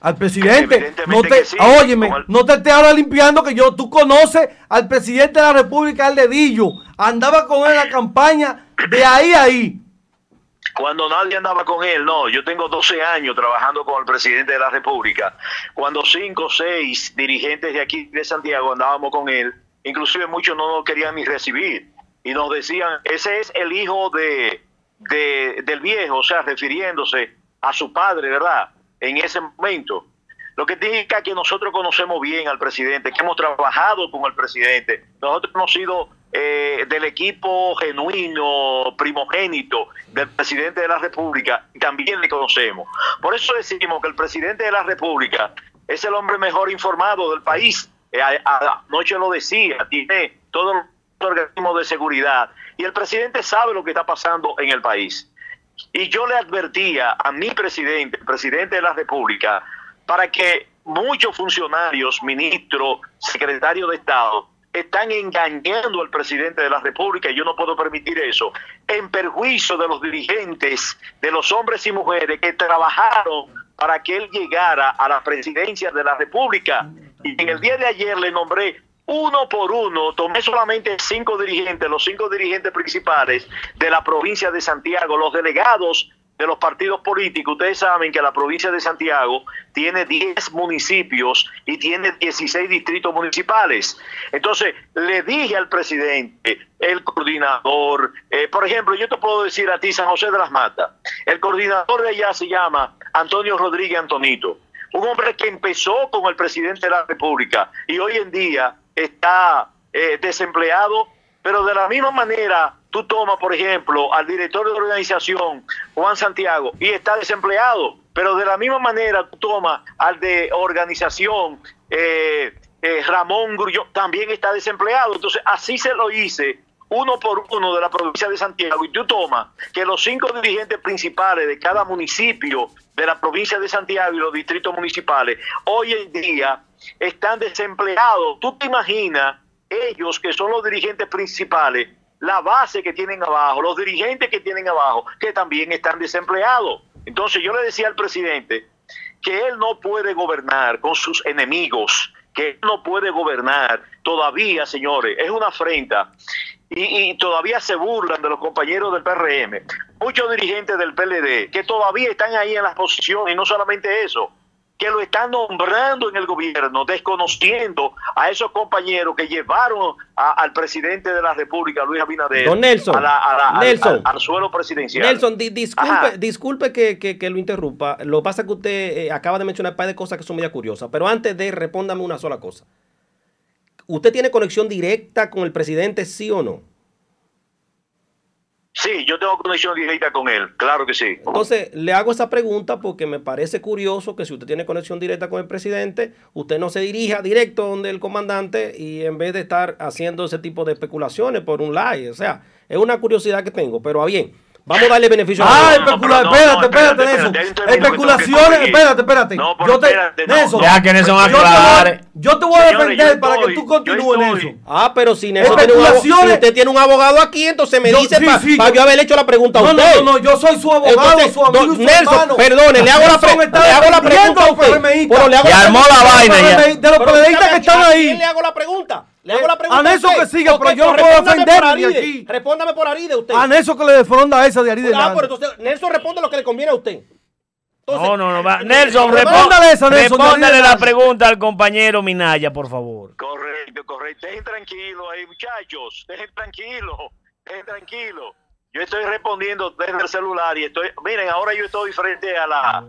S3: Al presidente, no te,
S4: sí,
S3: óyeme,
S4: como el-
S3: no te estés ahora limpiando que yo, tú conoces al presidente de la República al dedillo, andaba con él en la campaña de ahí a ahí.
S4: Cuando nadie andaba con él, no. Yo tengo 12 años trabajando con el presidente de la República. Cuando cinco o seis dirigentes de aquí de Santiago andábamos con él, inclusive muchos no nos querían ni recibir. Y nos decían, ese es el hijo de, de- del viejo, o sea, refiriéndose a su padre, ¿verdad? En ese momento. Lo que indica que nosotros conocemos bien al presidente, que hemos trabajado con el presidente. Nosotros hemos sido eh, del equipo genuino, primogénito del presidente de la República y también le conocemos. Por eso decimos que el presidente de la República es el hombre mejor informado del país. Eh, anoche lo decía, tiene todos los organismos de seguridad y el presidente sabe lo que está pasando en el país. Y yo le advertía a mi presidente, presidente de la República, para que muchos funcionarios, ministros, secretarios de Estado, están engañando al presidente de la República y yo no puedo permitir eso, en perjuicio de los dirigentes, de los hombres y mujeres que trabajaron para que él llegara a la presidencia de la República. Y en el día de ayer le nombré uno por uno, tomé solamente cinco dirigentes, los cinco dirigentes principales de la provincia de Santiago, los delegados de los partidos políticos. Ustedes saben que la provincia de Santiago tiene 10 municipios y tiene 16 distritos municipales. Entonces, le dije al presidente, el coordinador, eh, por ejemplo, yo te puedo decir a ti, San José de las Matas, el coordinador de allá se llama Antonio Rodríguez Antonito un hombre que empezó con el presidente de la República y hoy en día está eh, desempleado, pero de la misma manera tú tomas, por ejemplo, al director de la organización, Juan Santiago, y está desempleado, pero de la misma manera tú tomas al de organización, eh, eh, Ramón Grullón, también está desempleado. Entonces, así se lo hice uno por uno de la provincia de Santiago y tú tomas que los cinco dirigentes principales de cada municipio de la provincia de Santiago y los distritos municipales hoy en día están desempleados. ¿Tú te imaginas ellos que son los dirigentes principales, la base que tienen abajo, los dirigentes que tienen abajo, que también están desempleados? Entonces yo le decía al presidente que él no puede gobernar con sus enemigos, que él no puede gobernar todavía, señores, es una afrenta. Y, y, todavía se burlan de los compañeros del PRM, muchos dirigentes del PLD, que todavía están ahí en las posiciones, y no solamente eso, que lo están nombrando en el gobierno, desconociendo a esos compañeros que llevaron a, al presidente de la República, Luis Abinader,
S6: Don Nelson,
S4: a la, a la,
S6: Nelson,
S4: al, suelo presidencial.
S6: Nelson, di, disculpe, disculpe que, que, que, lo interrumpa. Lo que pasa es que usted eh, acaba de mencionar un par de cosas que son muy curiosas, pero antes de respóndame una sola cosa. ¿Usted tiene conexión directa con el presidente, sí o no?
S4: Sí, yo tengo conexión directa con él, claro que sí.
S6: Entonces, le hago esa pregunta porque me parece curioso que si usted tiene conexión directa con el presidente, usted no se dirija directo donde el comandante y en vez de estar haciendo ese tipo de especulaciones por un like, o sea, es una curiosidad que tengo, pero bien. Vamos a darle beneficio
S3: ah, a la especulación. espérate, espérate, espérate, espérate, Especulaciones, espérate, espérate.
S4: No, yo te,
S3: espérate, no,
S1: Nelson, ya que Nelson va a aclarar.
S3: Yo te voy a defender para que tú continúes en eso.
S6: Ah, pero si Nelson tiene un abogado, si usted tiene un abogado aquí, entonces me
S3: Yo-
S6: dice
S3: sí,
S6: para
S3: sí,
S6: yo,
S3: yo-
S6: haberle hecho la pregunta a
S3: No,
S6: usted.
S3: no, no, no, yo soy su abogado,
S6: Entonces,
S3: su amigo su
S6: Nelson,
S3: hermano.
S6: perdone, le hago la, pre-
S3: Nelson
S6: le hago la pregunta a usted. Pero le hago
S1: Y
S6: la
S1: armó
S6: pregunta-
S1: la vaina ya.
S3: De los
S6: dígame,
S3: que están
S6: ¿a
S3: ahí.
S6: quién le hago la pregunta? Le hago la pregunta
S3: A Nelson
S6: usted.
S3: que siga,
S6: Ok,
S3: pero yo no puedo
S6: respóndame
S3: defender
S6: por
S3: de aquí.
S6: Respóndame por Aride usted.
S3: A Nelson que le defronda esa de Aride
S6: Ah, pero entonces Nelson responde lo que le conviene a usted. Entonces,
S1: No, no, no. va.
S6: eh,
S1: Nelson,
S6: eh,
S3: Respóndale esa, Nelson,
S1: respóndale la pregunta al compañero Minaya, por favor.
S4: Correcto, correcto. Dejen tranquilo ahí, muchachos. Dejen tranquilo. Dejen tranquilo. Yo estoy respondiendo desde el celular y estoy. Miren, ahora yo estoy frente a la,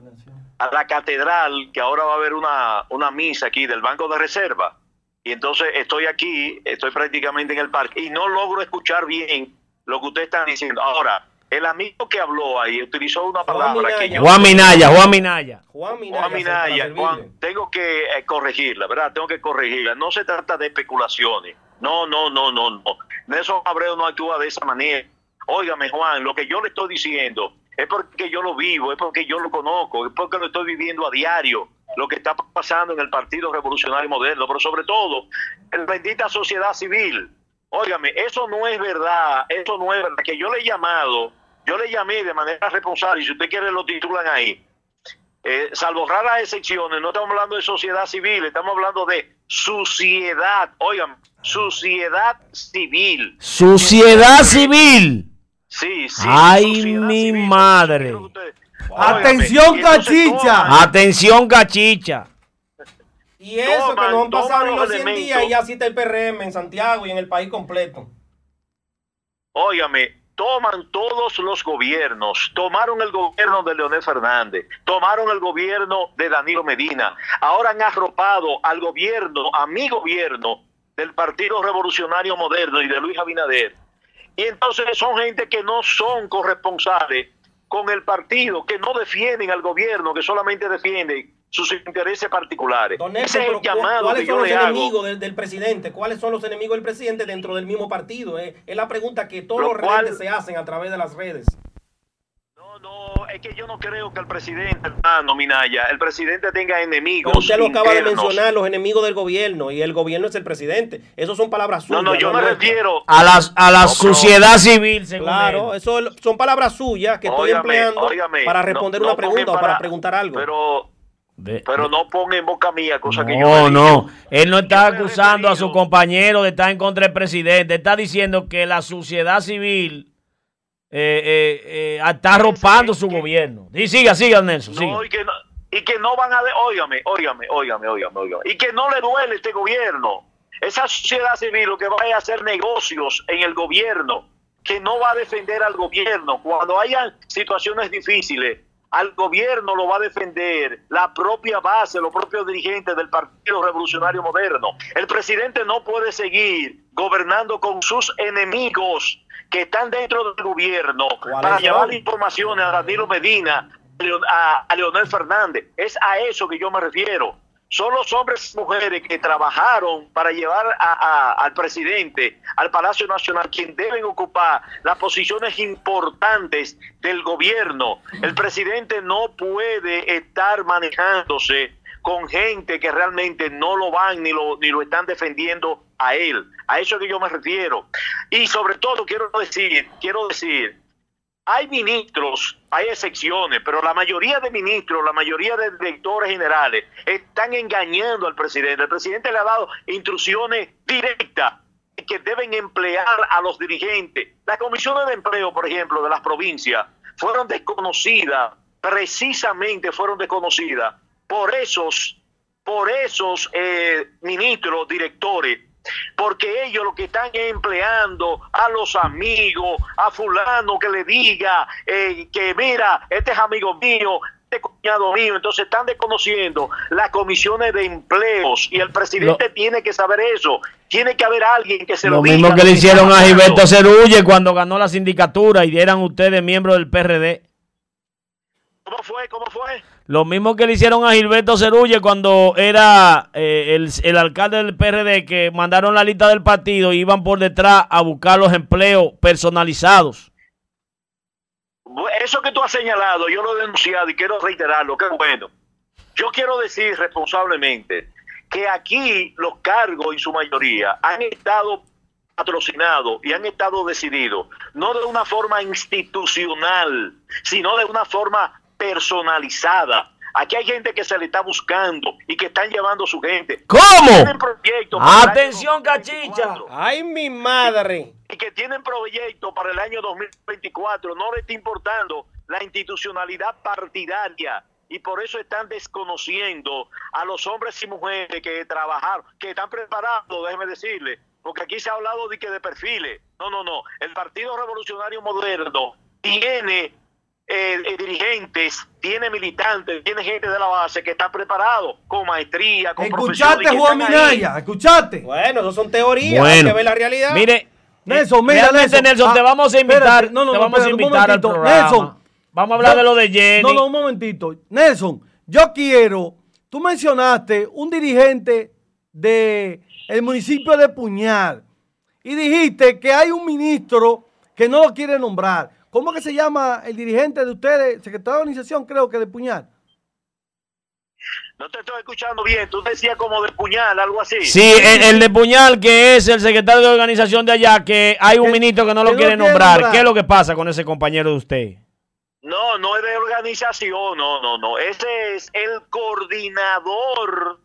S4: a la catedral, que ahora va a haber una, una misa aquí del Banco de Reserva. Y entonces estoy aquí, estoy prácticamente en el parque y no logro escuchar bien lo que ustedes están diciendo. Ahora, el amigo que habló ahí utilizó una palabra que
S6: Minaya.
S4: yo.
S1: Juan Minaya, Juan Minaya.
S6: Juan Minaya.
S4: Juan Minaya. Juan, tengo que eh, corregirla, ¿verdad? Tengo que corregirla. No se trata de especulaciones. No, no, no, no, no. Nelson Abreu no actúa de esa manera. Óigame, Juan, lo que yo le estoy diciendo es porque yo lo vivo, es porque yo lo conozco, es porque lo estoy viviendo a diario, lo que está pasando en el Partido Revolucionario Moderno, pero sobre todo en la bendita sociedad civil. Óigame, eso no es verdad, eso no es verdad, que yo le he llamado, yo le llamé de manera responsable, y si usted quiere lo titulan ahí, eh, salvo raras excepciones, no estamos hablando de sociedad civil, estamos hablando de suciedad, oigan, suciedad civil.
S1: Sociedad civil.
S4: Sí, sí.
S1: Ay,
S4: sociedad
S1: mi
S4: civil.
S1: madre.
S4: Quiero que ustedes-
S3: Atención, cachicha.
S1: Atención, cachicha.
S6: Y eso
S4: Toman-
S6: que nos han pasado ni
S4: los
S6: los 100
S4: elementos.
S6: días y así está el PRM en Santiago y en el país completo.
S4: Óigame, toman todos los gobiernos, tomaron el gobierno de Leonel Fernández, tomaron el gobierno de Danilo Medina, ahora han arropado al gobierno, a mi gobierno del Partido Revolucionario Moderno y de Luis Abinader. Y entonces son gente que no son corresponsables con el partido, que no defienden al gobierno, que solamente defienden sus intereses particulares.
S6: Don
S4: Ese es el llamado
S6: ¿cuáles
S4: que
S6: son
S4: yo
S6: los
S4: le hago.
S6: enemigos del, del presidente? ¿Cuáles son los enemigos del presidente dentro del mismo partido? Eh, es la pregunta que todos
S4: Lo
S6: los
S4: cual-
S6: redes se hacen a través de las redes.
S4: No, no, es que yo no creo que el presidente, hermano Minaya, el presidente tenga enemigos.
S6: Pero usted lo acaba de mencionar, los enemigos del gobierno, y el gobierno es el presidente. Esas son palabras
S4: No,
S6: suyas.
S4: no, yo me refiero.
S1: A la, a la
S4: No,
S1: sociedad civil, según
S6: Claro,
S1: él.
S6: eso son palabras suyas que estoy
S4: Óigame,
S6: empleando
S4: óigame,
S6: para
S4: no-
S6: responder
S4: no
S6: una pregunta o para
S4: para-
S6: preguntar algo.
S4: Pero,
S1: De-
S4: pero no ponga en boca mía cosas que yo.
S1: No, no. Él no está acusando a su compañero de estar en contra del presidente. Está diciendo que la sociedad civil eh, eh, eh, está arropando su gobierno. Y siga, siga, Nelson. siga.
S4: No, y que no, y que no van a. De, óigame, óigame, óigame, óigame, óigame. Y que no le duele este gobierno. Esa sociedad civil lo que va a hacer negocios en el gobierno, que no va a defender al gobierno. Cuando hayan situaciones difíciles, al gobierno lo va a defender la propia base, los propios dirigentes del Partido Revolucionario Moderno. El presidente no puede seguir gobernando con sus enemigos que están dentro del gobierno
S6: ¿Cuáles
S4: para llevar informaciones a Danilo Medina, a a, Leonel Fernández. Es a eso que yo me refiero. Son los hombres y mujeres que trabajaron para llevar a- a- al presidente al Palacio Nacional, quien deben ocupar las posiciones importantes del gobierno. El presidente no puede estar manejándose con gente que realmente no lo van ni lo, ni lo están defendiendo a él. A eso es que yo me refiero. Y sobre todo quiero decir, quiero decir, hay ministros, hay excepciones, pero la mayoría de ministros, la mayoría de directores generales están engañando al presidente. El presidente le ha dado instrucciones directas que deben emplear a los dirigentes. Las comisiones de empleo, por ejemplo, de las provincias, fueron desconocidas, precisamente fueron desconocidas por esos, por esos eh, ministros, directores, porque ellos lo que están empleando a los amigos, a fulano que le diga eh, que mira, este es amigo mío, este cuñado mío, entonces están desconociendo las comisiones de empleos y el presidente
S1: Lo-
S4: tiene que saber eso, tiene que haber alguien que se lo,
S1: Lo
S4: diga.
S1: mismo que le
S4: lo
S1: hicieron a Gilberto. Cerulle cuando ganó la sindicatura y eran ustedes miembros del PRD.
S4: ¿Cómo fue? ¿Cómo fue?
S1: Lo mismo que le hicieron a Gilberto Cerulle cuando era eh, el, el alcalde del PRD que mandaron la lista del partido y iban por detrás a buscar los empleos personalizados.
S4: Eso que tú has señalado, yo lo he denunciado y quiero reiterarlo, qué bueno. Yo quiero decir responsablemente que aquí los cargos en su mayoría han estado patrocinados y han estado decididos, no de una forma institucional, sino de una forma personalizada. Aquí hay gente que se le está buscando y que están llevando su gente.
S1: ¿Cómo?
S4: Tienen proyectos para el año
S1: Atención,
S4: 2024
S1: cachicha.
S6: Ay, mi madre.
S4: y que tienen proyectos para el año 2024, no le está importando la institucionalidad partidaria y por eso están desconociendo a los hombres y mujeres que trabajaron, que están preparados, déjeme decirle, porque aquí se ha hablado de que de perfiles. No, no, no. El Partido Revolucionario Moderno tiene eh, eh, dirigentes, tiene militantes, tiene gente de la base que están preparados con maestría, con que
S3: Juan
S4: están ahí.
S3: Escuchaste. Escuchaste.
S6: Bueno, eso son teorías. Hay
S1: Bueno,
S6: que ver la realidad.
S1: mire,
S3: Nelson, mira, Nelson.
S1: Nelson, te
S3: Ah,
S1: vamos a invitar,
S3: espérate, no, no,
S1: te
S3: no,
S1: vamos a invitar al
S3: momentito.
S1: programa.
S3: Nelson,
S1: vamos a hablar de lo de Jenny.
S3: No, no, un momentito. Nelson, yo quiero, tú mencionaste un dirigente de el municipio de Puñal y dijiste que hay un ministro que no lo quiere nombrar. ¿Cómo que se llama el dirigente de ustedes, secretario de organización, creo que de Puñal?
S4: No te estoy escuchando bien, tú decías como de puñal, algo así.
S1: Sí, el, el de Puñal, que es el secretario de organización de allá, que hay un ministro que no lo
S3: no
S1: quiere nombrar.
S3: nombrar.
S1: ¿Qué es lo que pasa con ese compañero de usted?
S4: No, no es de organización, no, no, no. Ese es el coordinador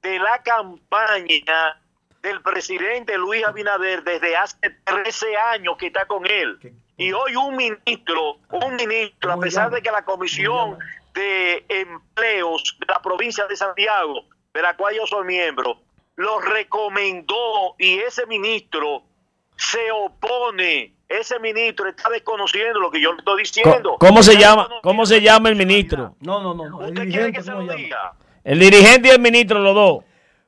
S4: de la campaña del presidente Luis Abinader desde hace 13 años que está con él. Y hoy un ministro, un ministro, a
S3: ¿Cómo
S4: pesar de que la Comisión de Empleos de la provincia de Santiago, de la cual yo soy miembro, lo recomendó y ese ministro se opone. Ese ministro está desconociendo lo que yo le estoy diciendo.
S1: ¿Cómo se llama? ¿Cómo se
S4: la
S1: llama el ministro?
S3: No, no, no.
S4: ¿Usted quiere
S3: dirigente,
S4: que se
S3: ¿cómo
S4: lo diga?
S1: El dirigente y el ministro, los dos.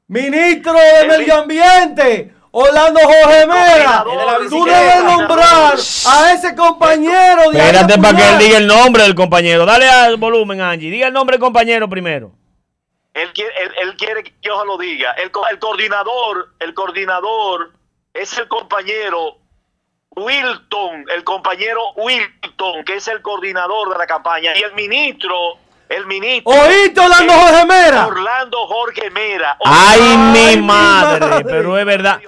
S3: Ministro de Medio Ambiente, Orlando Jorge Mera. Tú debes nombrar a ese compañero de
S1: Espérate para que él diga el nombre del compañero. Dale al volumen, Angie. Diga el nombre del compañero primero.
S4: Él quiere, él, él quiere que yo se lo diga. El, co- el coordinador, el coordinador es el compañero Wilton, el compañero Wilton, que es el coordinador de la campaña. Y el ministro, el ministro.
S3: ¿Oíste, Orlando Jorge Mera?
S4: Orlando Jorge Mera.
S1: Ay,
S3: Ay,
S1: mi
S3: mi
S1: madre.
S3: madre.
S1: Pero es verdad.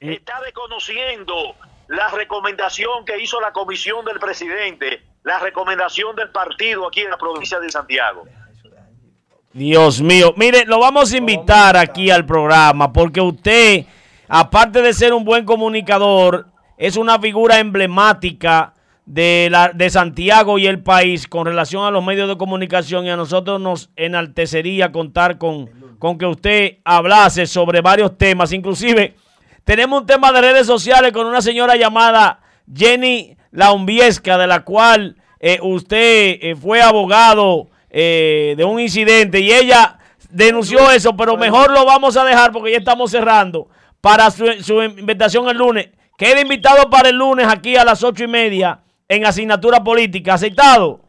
S1: Mi-
S4: Está desconociendo la recomendación que hizo la comisión del presidente, la recomendación del partido aquí en la provincia de Santiago.
S1: Dios mío. Mire, lo vamos a invitar aquí al programa porque usted, aparte de ser un buen comunicador, es una figura emblemática de, la, de Santiago y el país con relación a los medios de comunicación y a nosotros nos enaltecería contar con, con que usted hablase sobre varios temas. Inclusive, tenemos un tema de redes sociales con una señora llamada Jenny Laumbiesca, de la cual eh, usted eh, fue abogado eh, de un incidente y ella denunció eso, pero mejor lo vamos a dejar porque ya estamos cerrando para su, su invitación el lunes. Queda invitado para el lunes aquí a las ocho y media en asignatura política. ¿Aceptado?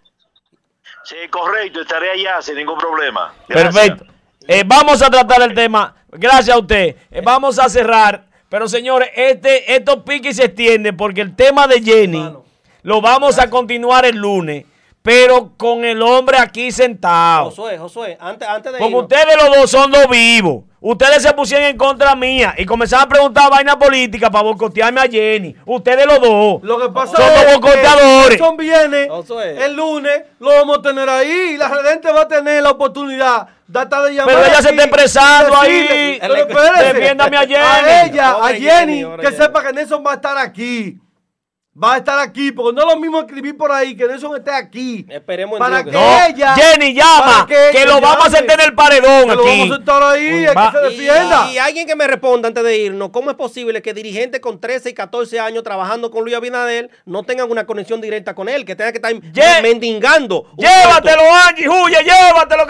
S4: Sí, correcto, estaré allá sin ningún problema. Gracias.
S1: Perfecto. Eh, vamos a tratar el tema. Gracias a usted. Eh, vamos a cerrar. Pero señores, este, estos piques se extienden porque el tema de Jenny lo vamos a continuar el lunes. pero con el hombre aquí sentado.
S6: Josué, Josué, antes, antes de
S1: Porque
S6: irnos-
S1: ustedes los dos son dos vivos. Ustedes se pusieron en contra mía y comenzaron a preguntar vaina política para boicotearme a Jenny. Ustedes los dos.
S3: Lo que pasa
S1: Son
S3: es que
S1: boicoteadores.
S3: Nelson viene
S6: Josué.
S3: el lunes, lo vamos a tener ahí y la gente va a tener la oportunidad de estar de llamar
S1: Pero ella se está expresando ahí.
S3: Pero espérese.
S1: Defiéndame a Jenny.
S3: A ella, a Jenny, que sepa que Nelson va a estar aquí. Va a estar aquí, porque no es lo mismo escribir por ahí que Nelson esté aquí.
S6: Esperemos en
S3: para
S6: Dios
S3: que
S6: que-
S1: No,
S3: ella.
S1: Jenny llama, que, lo vamos a sentar en el paredón
S3: Que lo
S1: aquí.
S3: vamos a sentar ahí, es
S1: Va-
S3: que se defienda.
S6: Y, alguien que me responda antes de irnos, ¿cómo es posible que dirigentes con 13 y 14 años trabajando con Luis Abinader no tengan una conexión directa con él? Que tengan que estar
S1: Lle-
S6: mendigando.
S1: Llévatelo? Angie, huye, llévatelo,